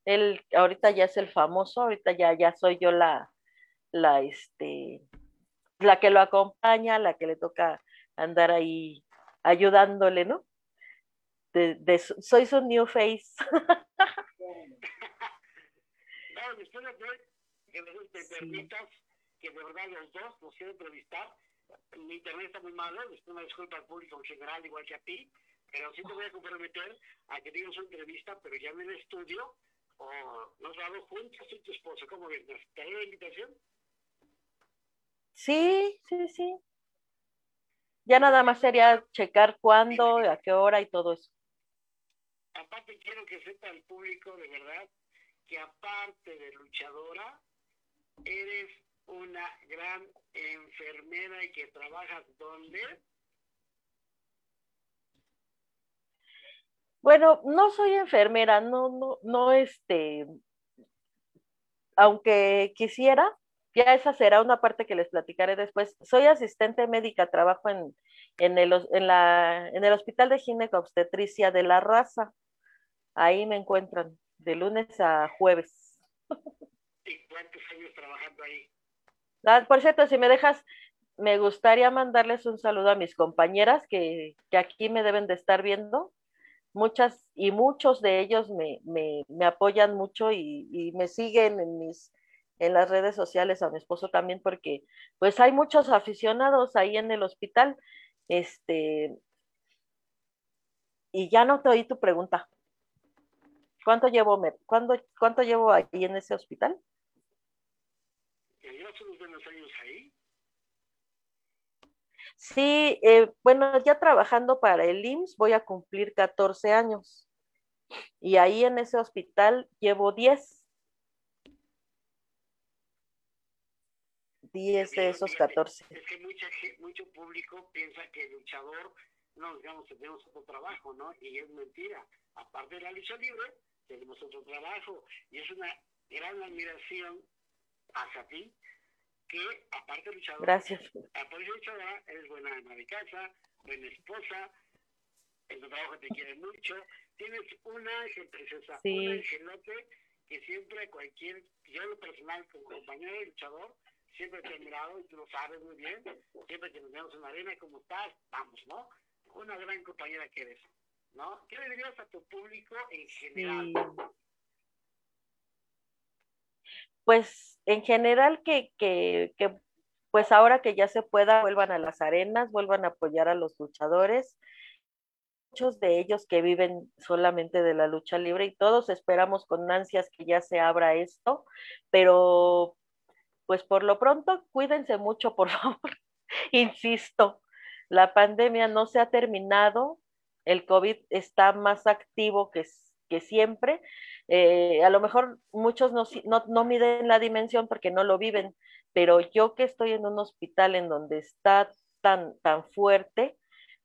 Él ahorita ya es el famoso, ahorita ya, ya soy yo la, la, este, la que lo acompaña, la que le toca andar ahí ayudándole, ¿no? De, de, soy su new face. no, después de que me permitas que de verdad los dos nos quiero entrevistar. Mi internet está muy malo, después una disculpa al público en general, igual que a ti, pero sí te voy a comprometer a que digas una entrevista, pero ya en el estudio, o nos vamos juntos y tu esposo. ¿Cómo ves? ¿Te la invitación? Sí, sí, sí. Ya nada más sería checar cuándo, a qué hora y todo eso. Aparte quiero que sepa el público de verdad que aparte de luchadora, eres una gran enfermera y que trabajas donde? Bueno, no soy enfermera, no, no, no, este, aunque quisiera, ya esa será una parte que les platicaré después. Soy asistente médica, trabajo en, en, el, en, la, en el Hospital de Ginecobstetricia de la Raza. Ahí me encuentran, de lunes a jueves. ¿Y cuántos años trabajando ahí? Ah, por cierto, si me dejas, me gustaría mandarles un saludo a mis compañeras que, que aquí me deben de estar viendo. Muchas y muchos de ellos me, me, me apoyan mucho y, y, me siguen en mis en las redes sociales, a mi esposo también, porque pues hay muchos aficionados ahí en el hospital. Este, y ya no te oí tu pregunta. ¿Cuánto llevo, me, ¿cuánto, cuánto llevo ahí en ese hospital? unos buenos años ahí. Sí, eh, bueno, ya trabajando para el IMSS voy a cumplir 14 años. Y ahí en ese hospital llevo 10. 10 de esos 14. Es que mucha, mucho público piensa que el luchador, no, digamos, tenemos otro trabajo, ¿no? Y es mentira. Aparte de la lucha libre, tenemos otro trabajo. Y es una gran admiración hacia ti que aparte de luchadora, Gracias. aparte de luchadora, eres buena ama de casa, buena esposa, en tu trabajo te quieren mucho, tienes un ángel preciosa, sí. un angelote que siempre cualquier, yo en lo personal como compañero de luchador, siempre te he mirado y tú lo sabes muy bien, siempre que nos vemos en la arena, ¿cómo estás? Vamos, ¿no? Una gran compañera que eres, ¿no? ¿Qué le dirías a tu público en general? Sí. Pues en general que, que, que, pues ahora que ya se pueda, vuelvan a las arenas, vuelvan a apoyar a los luchadores. Muchos de ellos que viven solamente de la lucha libre y todos esperamos con ansias que ya se abra esto, pero pues por lo pronto cuídense mucho, por (laughs) favor. Insisto, la pandemia no se ha terminado, el COVID está más activo que, que siempre eh, a lo mejor muchos no, no, no, miden la dimensión porque no lo viven, pero yo que estoy en un hospital en donde está tan, tan fuerte,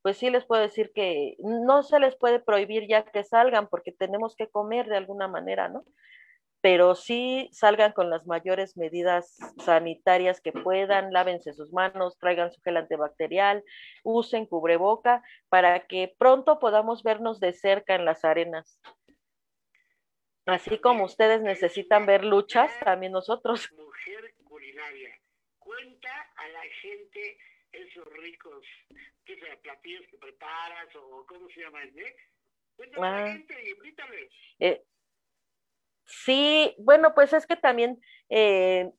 pues sí les puedo decir que no se les puede prohibir ya que salgan porque tenemos que comer de alguna manera, ¿no? Pero sí salgan con las mayores medidas sanitarias que puedan, lávense sus manos, traigan su gel antibacterial, usen cubreboca para que pronto podamos vernos de cerca en las arenas. Así como ustedes necesitan ver luchas, también nosotros. Mujer culinaria, cuenta a la gente esos ricos ¿qué sea, platillos que preparas o cómo se llaman, ¿eh? Ah. a la gente y invítales. Eh, sí, bueno, pues es que también eh,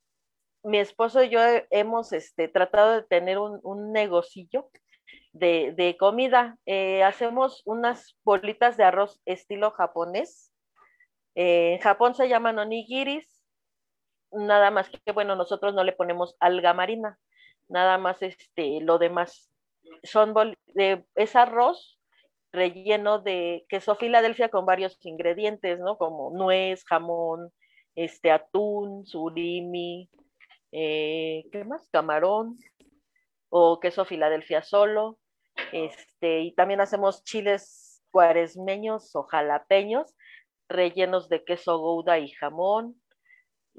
mi esposo y yo hemos este, tratado de tener un, un negocillo de, de comida. Eh, hacemos unas bolitas de arroz estilo japonés en Japón se llaman onigiris, nada más que, bueno, nosotros no le ponemos alga marina, nada más este, lo demás. Son de, es arroz relleno de queso Filadelfia con varios ingredientes, ¿no? Como nuez, jamón, este, atún, surimi, eh, ¿qué más? Camarón o queso Filadelfia solo. Este, y también hacemos chiles cuaresmeños o jalapeños rellenos de queso gouda y jamón,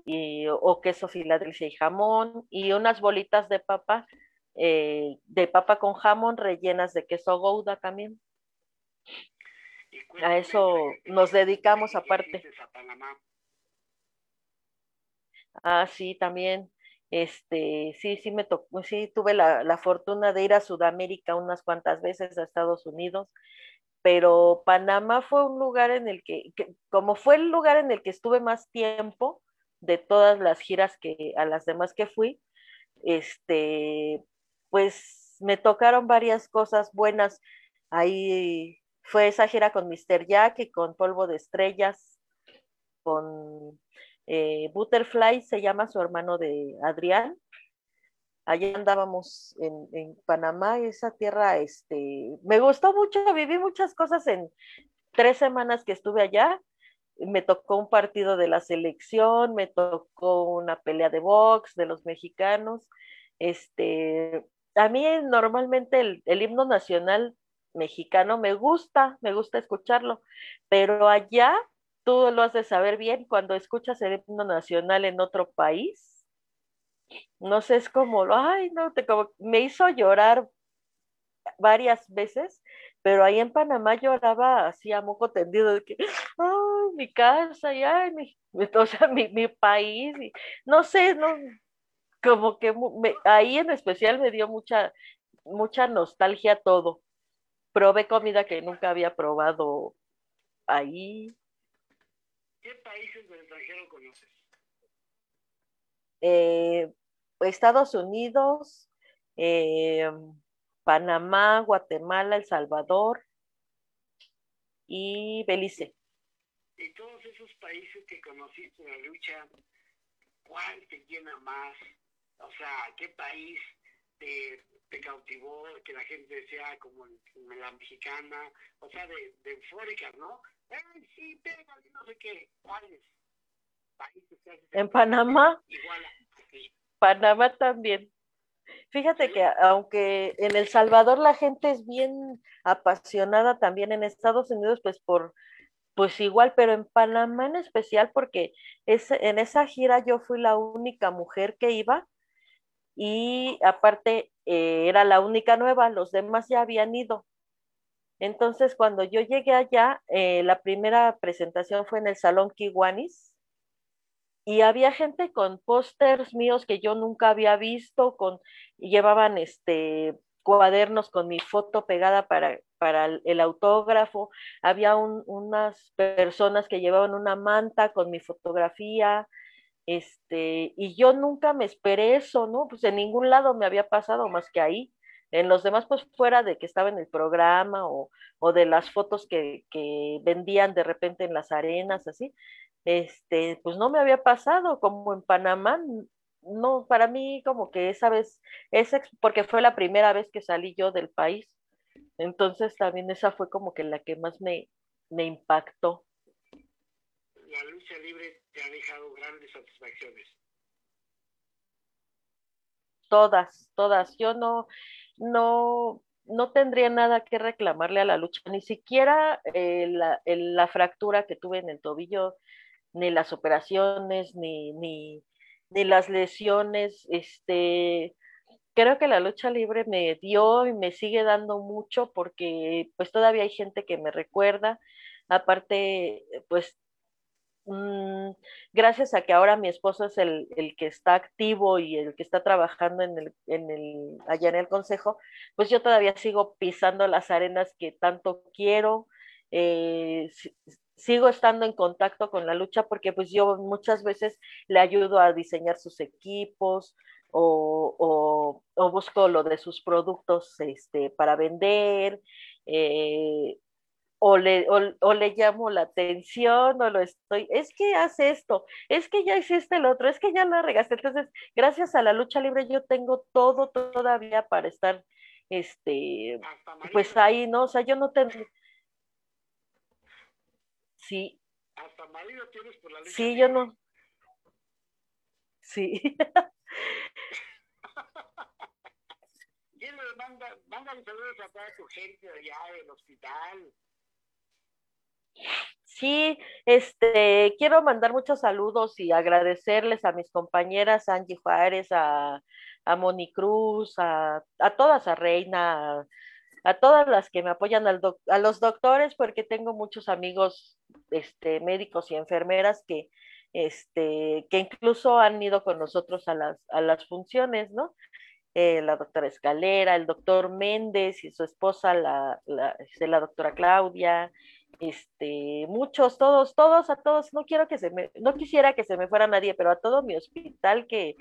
y, o queso filadelfia y jamón, y unas bolitas de papa, eh, de papa con jamón rellenas de queso gouda también. A eso nos dedicamos aparte. Ah, sí, también. Este, sí, sí me tocó, sí tuve la, la fortuna de ir a Sudamérica unas cuantas veces, a Estados Unidos, pero Panamá fue un lugar en el que, como fue el lugar en el que estuve más tiempo de todas las giras que a las demás que fui, este, pues me tocaron varias cosas buenas. Ahí fue esa gira con Mr. Jack y con Polvo de Estrellas, con eh, Butterfly, se llama su hermano de Adrián. Allá andábamos en, en, Panamá, esa tierra, este, me gustó mucho, viví muchas cosas en tres semanas que estuve allá. Me tocó un partido de la selección, me tocó una pelea de box de los mexicanos. Este, a mí normalmente el, el himno nacional mexicano me gusta, me gusta escucharlo, pero allá tú lo has de saber bien cuando escuchas el himno nacional en otro país. No sé, es como, ay, no, te, como, me hizo llorar varias veces, pero ahí en Panamá lloraba así a moco tendido de que, ay, mi casa, y ay, mi, (laughs) o sea, mi, mi país, y, no sé, no, como que me, ahí en especial me dio mucha, mucha nostalgia todo. Probé comida que nunca había probado ahí. ¿Qué países del extranjero conoces? Eh, Estados Unidos, eh, Panamá, Guatemala, El Salvador y Belice. Y todos esos países que conociste en la lucha, ¿cuál te llena más? O sea, ¿qué país te, te cautivó? Que la gente sea como la mexicana, o sea, de, de eufóricas, ¿no? ¡Ay, sí, pégale, no sé qué! ¿Cuáles países? En Panamá. Igual aquí. Panamá también. Fíjate que aunque en El Salvador la gente es bien apasionada también en Estados Unidos, pues por, pues igual, pero en Panamá en especial porque es, en esa gira yo fui la única mujer que iba y aparte eh, era la única nueva, los demás ya habían ido. Entonces cuando yo llegué allá, eh, la primera presentación fue en el Salón Kiwanis y había gente con pósters míos que yo nunca había visto, con, llevaban este cuadernos con mi foto pegada para, para el, autógrafo, había un, unas personas que llevaban una manta con mi fotografía, este, y yo nunca me esperé eso, ¿no? Pues en ningún lado me había pasado más que ahí. En los demás, pues fuera de que estaba en el programa o, o de las fotos que, que vendían de repente en las arenas, así, este, pues no me había pasado, como en Panamá, no, para mí como que esa vez, esa, porque fue la primera vez que salí yo del país, entonces también esa fue como que la que más me, me impactó. La lucha libre te ha dejado grandes satisfacciones. Todas, todas. Yo no, no, no tendría nada que reclamarle a la lucha, ni siquiera eh, la, el, la, fractura que tuve en el tobillo, ni las operaciones, ni, ni, ni las lesiones. Este, creo que la lucha libre me dio y me sigue dando mucho porque pues todavía hay gente que me recuerda. Aparte, pues mmm, gracias a que ahora mi esposo es el, el, que está activo y el que está trabajando en el, en el, allá en el consejo, pues yo todavía sigo pisando las arenas que tanto quiero. Eh, sigo estando en contacto con la lucha porque pues yo muchas veces le ayudo a diseñar sus equipos o, o, o busco lo de sus productos este, para vender. Eh, o le, o, le, llamo la atención o lo estoy, es que hace esto, es que ya hiciste el otro, es que ya lo regaste. Entonces, gracias a la lucha libre yo tengo todo todavía para estar, este, pues ahí, ¿no? O sea, yo no tengo... Sí. Hasta marido tienes por la lucha Sí, yo no. Sí. (laughs) Dile, manda, mándale saludos a toda tu gente allá del hospital. Sí, este, quiero mandar muchos saludos y agradecerles a mis compañeras Angie Juárez, a, a Moni Cruz, a, a todas, a Reina, a, a todas las que me apoyan, al doc, a los doctores, porque tengo muchos amigos este, médicos y enfermeras que, este, que incluso han ido con nosotros a las, a las funciones, ¿no? Eh, la doctora Escalera, el doctor Méndez y su esposa, la, la, este, la doctora Claudia, este, muchos, todos, todos, a todos, no quiero que se me, no quisiera que se me fuera nadie, pero a todo mi hospital que,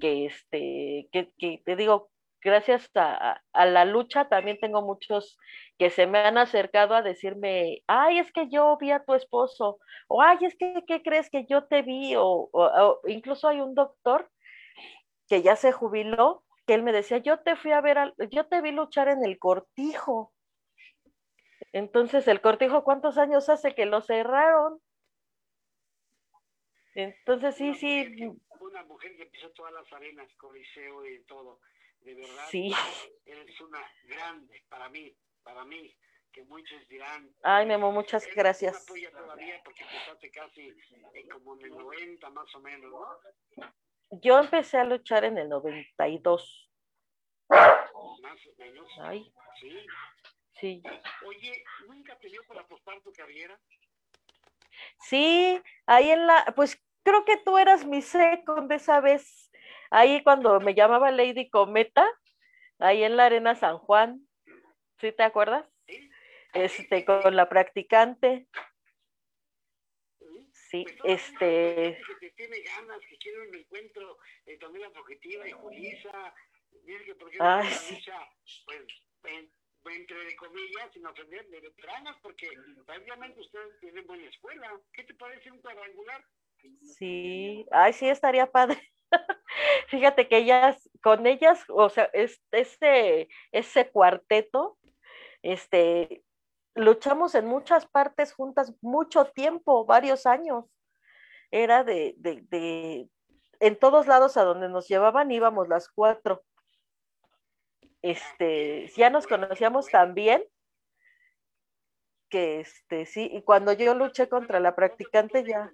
que este, que, que te digo, gracias a, a, la lucha también tengo muchos que se me han acercado a decirme, ay, es que yo vi a tu esposo, o ay, es que, ¿qué crees que yo te vi? O, o, o incluso hay un doctor que ya se jubiló, que él me decía, yo te fui a ver, al, yo te vi luchar en el cortijo. Entonces, el cortijo, ¿cuántos años hace que lo cerraron? Entonces, sí, sí. Una mujer que pisó todas las arenas, Coliseo y todo. De verdad, Sí. eres una grande para mí, para mí, que muchos dirán. Ay, Memo, muchas "Eres gracias. polla todavía porque empezaste casi eh, como en el 90 más o menos, ¿no? Yo empecé a luchar en el 92. Más o menos. Ay, Sí. sí. Oye, ¿nunca te dio por apostar tu carrera? Sí, ahí en la, pues creo que tú eras mi second de esa vez. Ahí cuando me llamaba Lady Cometa, ahí en la Arena San Juan. ¿Sí te acuerdas? Este, con la practicante. Sí. Pues este, que tiene ganas, que quiere un encuentro, eh, también la fugitiva y Julisa, dice que por qué no Ay, la sí. pues, en- entre comillas, sin ofender, de veteranas, porque prácticamente ustedes tienen buena escuela. ¿Qué te parece un cuadrangular? sí, ay, sí, estaría padre. (laughs) Fíjate que ellas, con ellas, o sea, es, ese, ese cuarteto, este, luchamos en muchas partes juntas mucho tiempo, varios años. Era de, de, de, en todos lados a donde nos llevaban íbamos las cuatro. Este, ya nos conocíamos tan bien que este, sí, y cuando yo luché contra la practicante ya.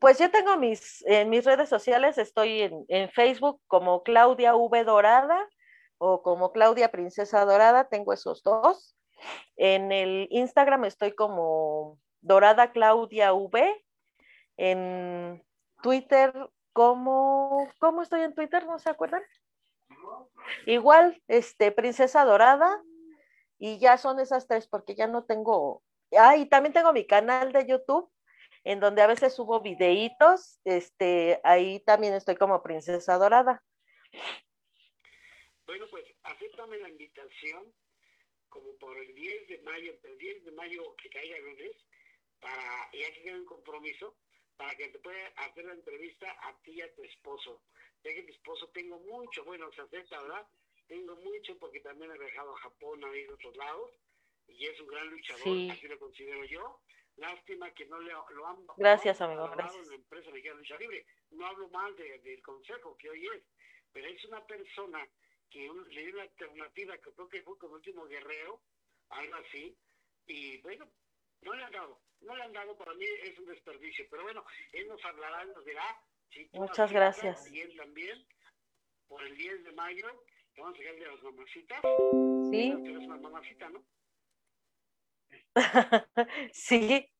Pues yo tengo mis, en mis redes sociales, estoy en, en Facebook como Claudia V Dorada o como Claudia Princesa Dorada, tengo esos dos. En el Instagram estoy como Dorada Claudia V. En Twitter, como, ¿cómo estoy en Twitter? ¿No se acuerdan? Igual, este, Princesa Dorada. Y ya son esas tres, porque ya no tengo. Ah, y también tengo mi canal de YouTube en donde a veces subo videitos, este, ahí también estoy como princesa dorada. Bueno, pues acéptame la invitación como por el 10 de mayo, el 10 de mayo que caiga lunes, para, ya que un compromiso, para que te pueda hacer la entrevista a ti y a tu esposo. Ya que mi esposo tengo mucho, bueno, se acepta, ¿verdad? Tengo mucho porque también he viajado a Japón, a ir a otros lados, y es un gran luchador, Sí. así lo considero yo. Lástima que no le, lo han Gracias, amigo, gracias. la empresa de lucha libre. No hablo mal de- del consejo que hoy es, pero es una persona que un- le dio una alternativa que creo que fue como último guerrero, algo así, y bueno, no le han dado, no le han dado, para mí es un desperdicio, pero bueno, él nos hablará, nos dirá, si Muchas gracias. y él también, por el 10 de mayo, vamos a dejar de las mamacitas, Sí, tú eres una mamacita, ¿no? (laughs) sí,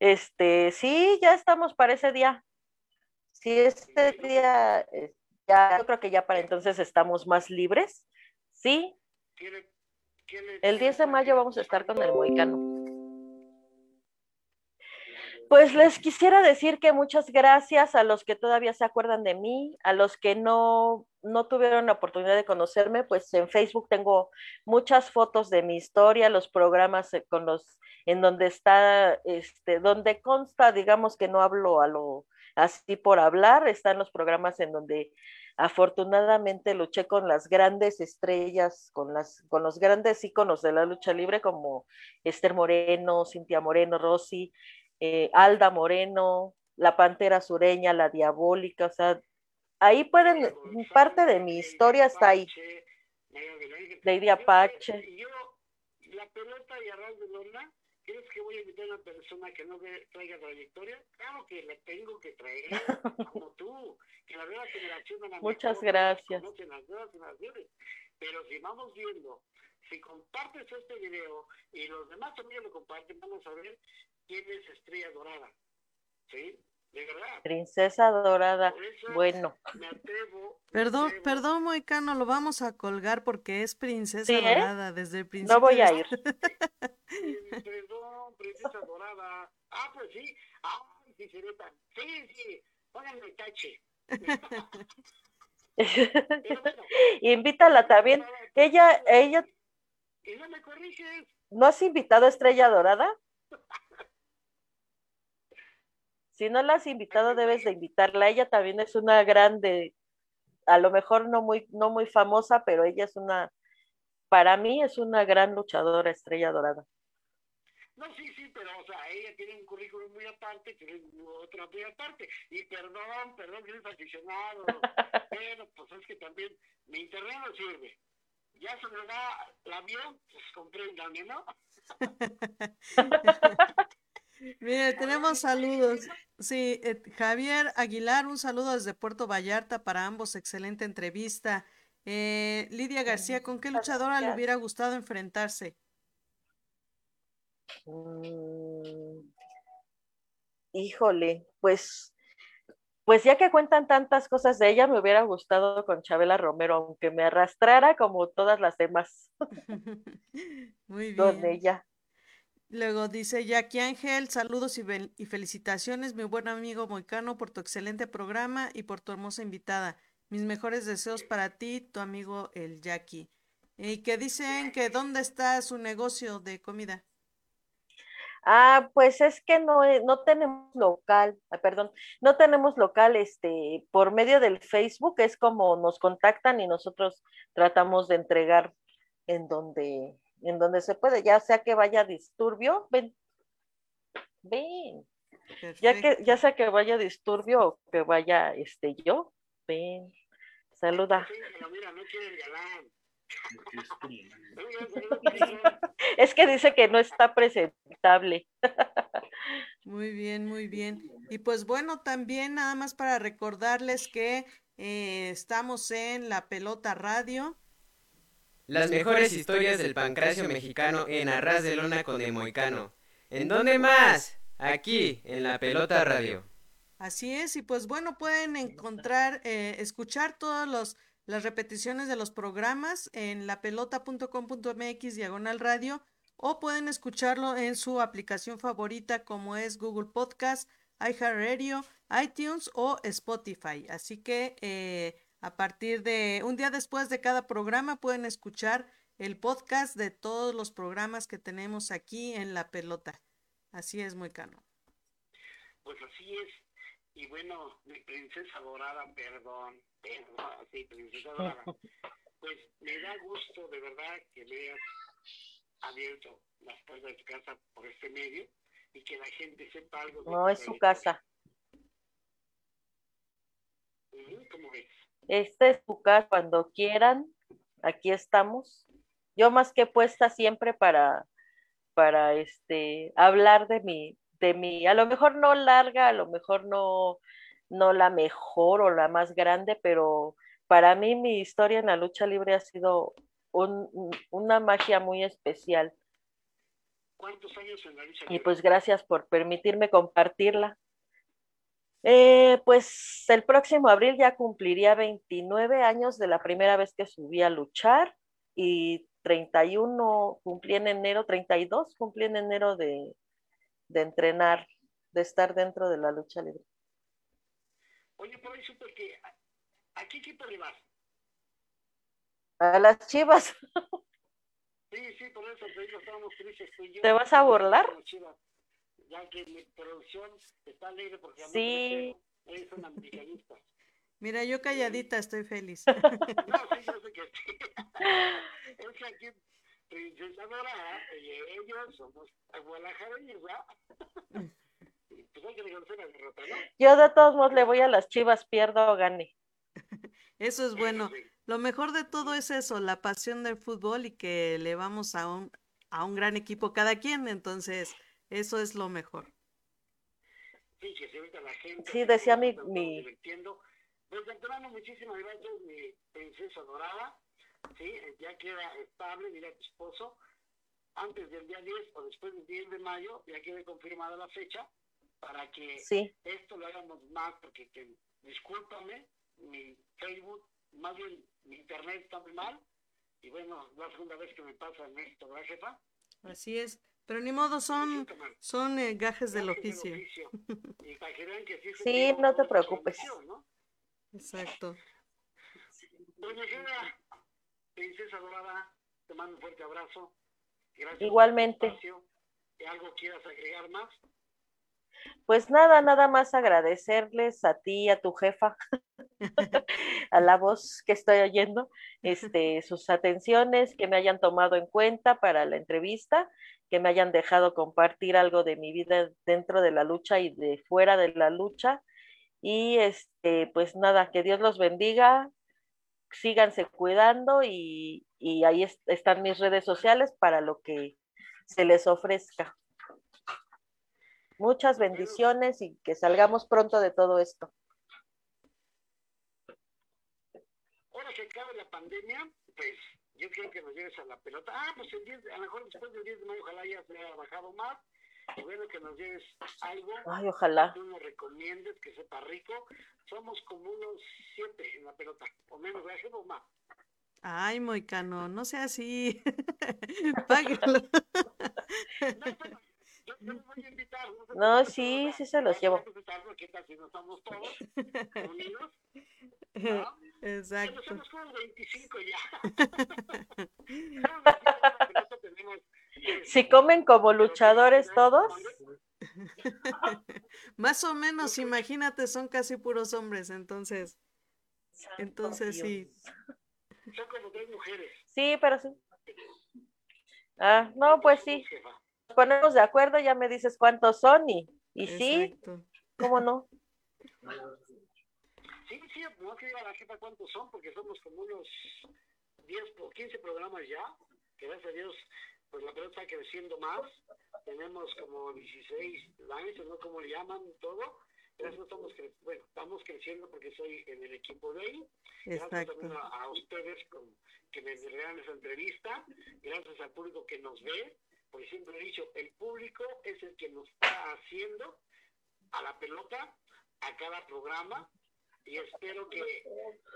este, sí, ya estamos para ese día. Sí, este día, eh, ya, yo creo que ya para entonces estamos más libres. Sí, ¿Qué le- qué le- el 10 de mayo vamos a estar con el Moicano. Pues les quisiera decir que muchas gracias a los que todavía se acuerdan de mí, a los que no, no tuvieron la oportunidad de conocerme, pues en Facebook tengo muchas fotos de mi historia, los programas eh, con los en donde está, este, donde consta, digamos que no hablo a lo así por hablar, están los programas en donde afortunadamente luché con las grandes estrellas, con las, con los grandes íconos de la lucha libre como Esther Moreno, Cintia Moreno, Rosy, eh, Alda Moreno, la Pantera Sureña, la Diabólica, o sea, ahí pueden, parte de mi historia está ahí. Lady Apache. Yo, la pelota y arras de lona, ¿crees que voy a invitar a una persona que no traiga trayectoria? Claro que la tengo que traer, (laughs) como tú, que la nueva generación a la Muchas mejor gracias. conocen las nuevas generaciones. Pero si vamos viendo, si compartes este video y los demás también lo comparten, vamos a ver quién es Estrella Dorada. ¿Sí? De verdad. Princesa Dorada. Bueno, me atrevo. me Perdón, atrevo. perdón, Moicano, lo vamos a colgar porque es princesa Sí, ¿eh? dorada desde el principio. no voy a ir. Eh, Perdón, Princesa Dorada. Ah, pues sí. Ah, sí. Sí, sí. Pónganme tache. (laughs) Invítala también. Ella, ella, Y no me corriges. ¿no has invitado a Estrella Dorada? (laughs) Si no la has invitado, debes de invitarla. Ella también es una grande, a lo mejor no muy, no muy famosa, pero ella es una, para mí es una gran luchadora, Estrella Dorada. No, sí, sí, pero, o sea, ella tiene un currículum muy aparte, tiene otra muy aparte. Y perdón, perdón que eres aficionado. (laughs) pero, pues es que también mi internet no sirve. Ya se me da el avión, pues compréndame, ¿no? (laughs) Mire, tenemos saludos. Sí, eh, Javier Aguilar, un saludo desde Puerto Vallarta para ambos, excelente entrevista. Eh, Lidia García, ¿con qué luchadora le hubiera gustado enfrentarse? Mm, Híjole, pues, pues ya que cuentan tantas cosas de ella, me hubiera gustado con Chabela Romero, aunque me arrastrara como todas las demás (laughs) Muy con bien. ella. Luego dice Jackie Ángel, saludos y, fel- y felicitaciones, mi buen amigo Moicano, por tu excelente programa y por tu hermosa invitada. Mis mejores deseos para ti, tu amigo el Jackie. Y que dicen que dónde está su negocio de comida. Ah, pues es que no, eh, no tenemos local, perdón, no tenemos local, este, por medio del Facebook es como nos contactan y nosotros tratamos de entregar en donde, en donde se puede, ya sea que vaya a disturbio, ven, ven, ya que, ya sea que vaya a disturbio o que vaya, este, yo, ven, saluda. Sí, pero mira, no quiere el galán. (laughs) Es que dice que no está presentable. Muy bien, muy bien. Y pues bueno, también nada más para recordarles que eh, estamos en La Pelota Radio. Las mejores historias del pancracio mexicano en Arras de Lona con el Moicano. ¿En dónde más? Aquí, en La Pelota Radio. Así es, y pues bueno, pueden encontrar, eh, escuchar todas los, las repeticiones de los programas en lapelota.com.mx diagonal radio o pueden escucharlo en su aplicación favorita como es Google Podcast, iHeartRadio, iTunes o Spotify. Así que eh, a partir de un día después de cada programa pueden escuchar el podcast de todos los programas que tenemos aquí en La Pelota. Así es, muy cano. Pues así es. Y bueno, mi princesa dorada, perdón, (laughs) perdón, sí, princesa dorada. (laughs) Pues me da gusto de verdad que me hayas abierto las puertas de tu casa por este medio y que la gente sepa algo. de No es su casa. ¿Cómo ves? Esta es su casa cuando quieran. Aquí estamos. Yo más que puesta siempre para, para este, hablar de mi, de mi, a lo mejor no larga, a lo mejor no, no la mejor o la más grande, pero para mí mi historia en la lucha libre ha sido un- un- una magia muy especial. ¿Cuántos años en la lucha Y libre? pues gracias por permitirme compartirla. Eh, pues el próximo abril ya cumpliría 29 años de la primera vez que subí a luchar y 31 cumplí en enero, 32 cumplí en enero de, de entrenar, de estar dentro de la lucha libre. Oye, por ahí supe que... ¿A, qué equipo le vas? A las chivas, Sí, sí, por eso te digo, estábamos tristes tú y yo. ¿te vas a burlar? Las Chivas, Ya que mi producción está alegre porque a mí Sí. me es un americanista. (laughs) Mira, yo calladita estoy feliz. (laughs) No, sí, yo (laughs) sé que sí. Es aquí, Princesa Dorada, y ellos somos guadalajareños, ¿verdad? Pues hay que reconocer la derrota, ¿no? Yo de todos modos le voy a las chivas, pierdo o gane. Eso es bueno. Sí. Lo mejor de todo es eso, la pasión del fútbol y que le vamos a un, a un gran equipo cada quien. Entonces, eso es lo mejor. Sí, que se ahorita la gente. Sí, decía mi- mi- divirtiendo. Pues de antemano, muchísimas gracias, mi princesa dorada. Sí, ya queda estable, mira tu esposo. antes del día 10 o después del 10 de mayo, ya quede confirmada la fecha, para que Sí, esto lo hagamos más, porque que, discúlpame, mi Facebook, más bien mi internet está muy mal, y bueno, es la segunda vez que me pasa en esto, ¿verdad, jefa? Así es. Pero ni modo, son, son eh, gajes del oficio. (laughs) Y que sí, no te preocupes. Exacto. Doña Gina, princesa dorada, te mando un fuerte abrazo. Gracias Igualmente. por el espacio. ¿Y ¿Algo quieras agregar más? pues nada, nada más agradecerles a ti, a tu jefa, (laughs) a la voz que estoy oyendo, este, sus atenciones, que me hayan tomado en cuenta para la entrevista, que me hayan dejado compartir algo de mi vida dentro de la lucha y de fuera de la lucha. Y este, pues nada, que Dios los bendiga, síganse cuidando y, y ahí es- están mis redes sociales para lo que se les ofrezca. Muchas bendiciones y que salgamos pronto de todo esto. Ahora que acabe la pandemia, pues yo quiero que nos lleves a la pelota. Ah, pues el 10, a lo mejor después del 10 de mayo, ojalá ya se haya bajado más. Y bueno, que nos lleves algo. Ay, ojalá. Tú nos recomiendes que sepa rico. Somos como unos siete en la pelota, o menos, ¿verdad, jefa, o más? Ay, Moicano, no sea así. (laughs) (laughs) Páguelo. No, pero yo, yo los voy a invitar. No, sí, sí se los llevo. que respetarlo, ¿Qué tal si no estamos todos (laughs) unidos? ¿no? Exacto. Bueno, somos como 25 ya. Somos 25 en la pelota, tenemos, Si comen como luchadores todos, (laughs) Más o menos, imagínate, son casi puros hombres, entonces, entonces Dios. sí. Son como tres mujeres. Sí, pero sí. Ah, no, pues sí. Ponemos de acuerdo, ya me dices cuántos son y, y sí. ¿cómo no? Sí, sí, no que diga la jefa cuántos son, porque somos como unos 10 o 15 programas ya, que gracias a Dios, pues la pelota está creciendo más. Tenemos como 16 lines, ¿no? Como le llaman todo. Gracias estamos, cre- bueno, estamos creciendo porque soy en el equipo de ahí. Gracias también a, a ustedes con- que me regalan esa entrevista. Gracias al público que nos ve. Porque siempre he dicho, el público es el que nos está haciendo a la pelota, a cada programa. Y espero que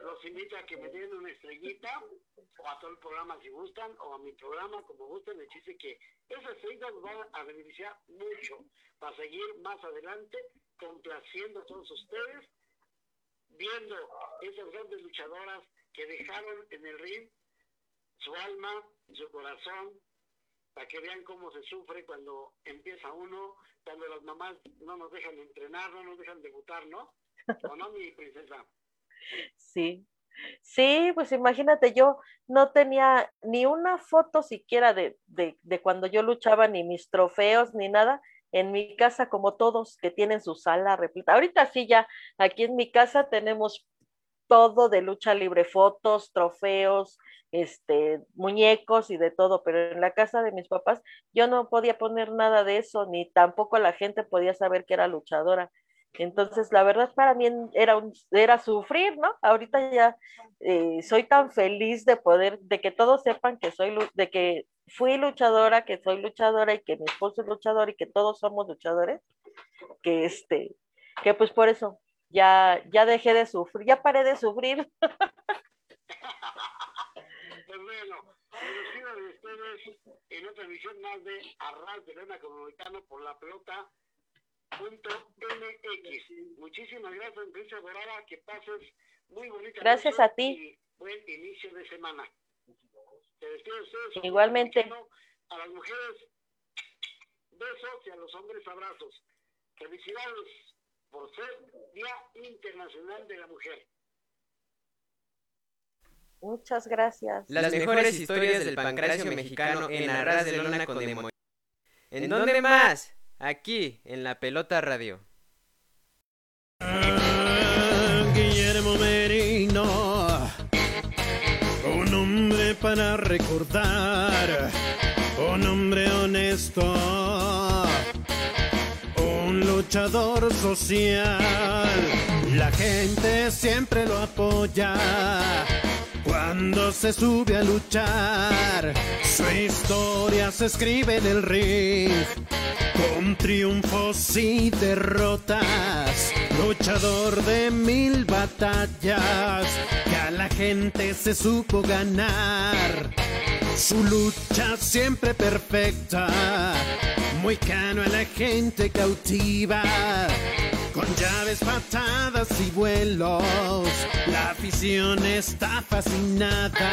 los invito a que me den una estrellita, o a todo el programa si gustan, o a mi programa como gusten. El chiste que esas estrellitas nos van a beneficiar mucho para seguir más adelante, complaciendo a todos ustedes, viendo esas grandes luchadoras que dejaron en el ring su alma, su corazón, para que vean cómo se sufre cuando empieza uno, cuando las mamás no nos dejan entrenar, no nos dejan debutar, ¿no? ¿O no, mi princesa? Sí. Sí, pues imagínate, yo no tenía ni una foto siquiera de, de, de cuando yo luchaba, ni mis trofeos, ni nada, en mi casa, como todos que tienen su sala repleta. Ahorita sí, ya aquí en mi casa tenemos todo de lucha libre, fotos, trofeos, este, muñecos y de todo, pero en la casa de mis papás yo no podía poner nada de eso, ni tampoco la gente podía saber que era luchadora. Entonces, la verdad para mí era, un, era sufrir, ¿no? Ahorita ya eh, soy tan feliz de poder, de que todos sepan que soy, de que fui luchadora, que soy luchadora y que mi esposo es luchador y que todos somos luchadores, que este, que pues por eso ya, ya dejé de sufrir, ya paré de sufrir. (laughs) Pues bueno, despido de ustedes en otra emisión más de Arras de Lena Comunicano por la pelota. Punto MX. Muchísimas gracias, Princesa Dorada, que pases muy bonita Gracias a ti. y buen inicio de semana. Te despido de ustedes. Igualmente. A las mujeres, besos y a los hombres, abrazos. Felicidades Internacional de la Mujer. Muchas gracias. Las mejores historias del pancracio mexicano en Arras de Lona con Demo. ¿En dónde más? Aquí, en la Pelota Radio. Guillermo Merino, un hombre para recordar, un hombre honesto, luchador social. La gente siempre lo apoya Cuando se sube a luchar, su historia se escribe en el ring. Con triunfos y derrotas, luchador de mil batallas, que a la gente se supo ganar. Su lucha siempre perfecta, muy cano a la gente cautiva. Con llaves, patadas y vuelos, la afición está fascinada.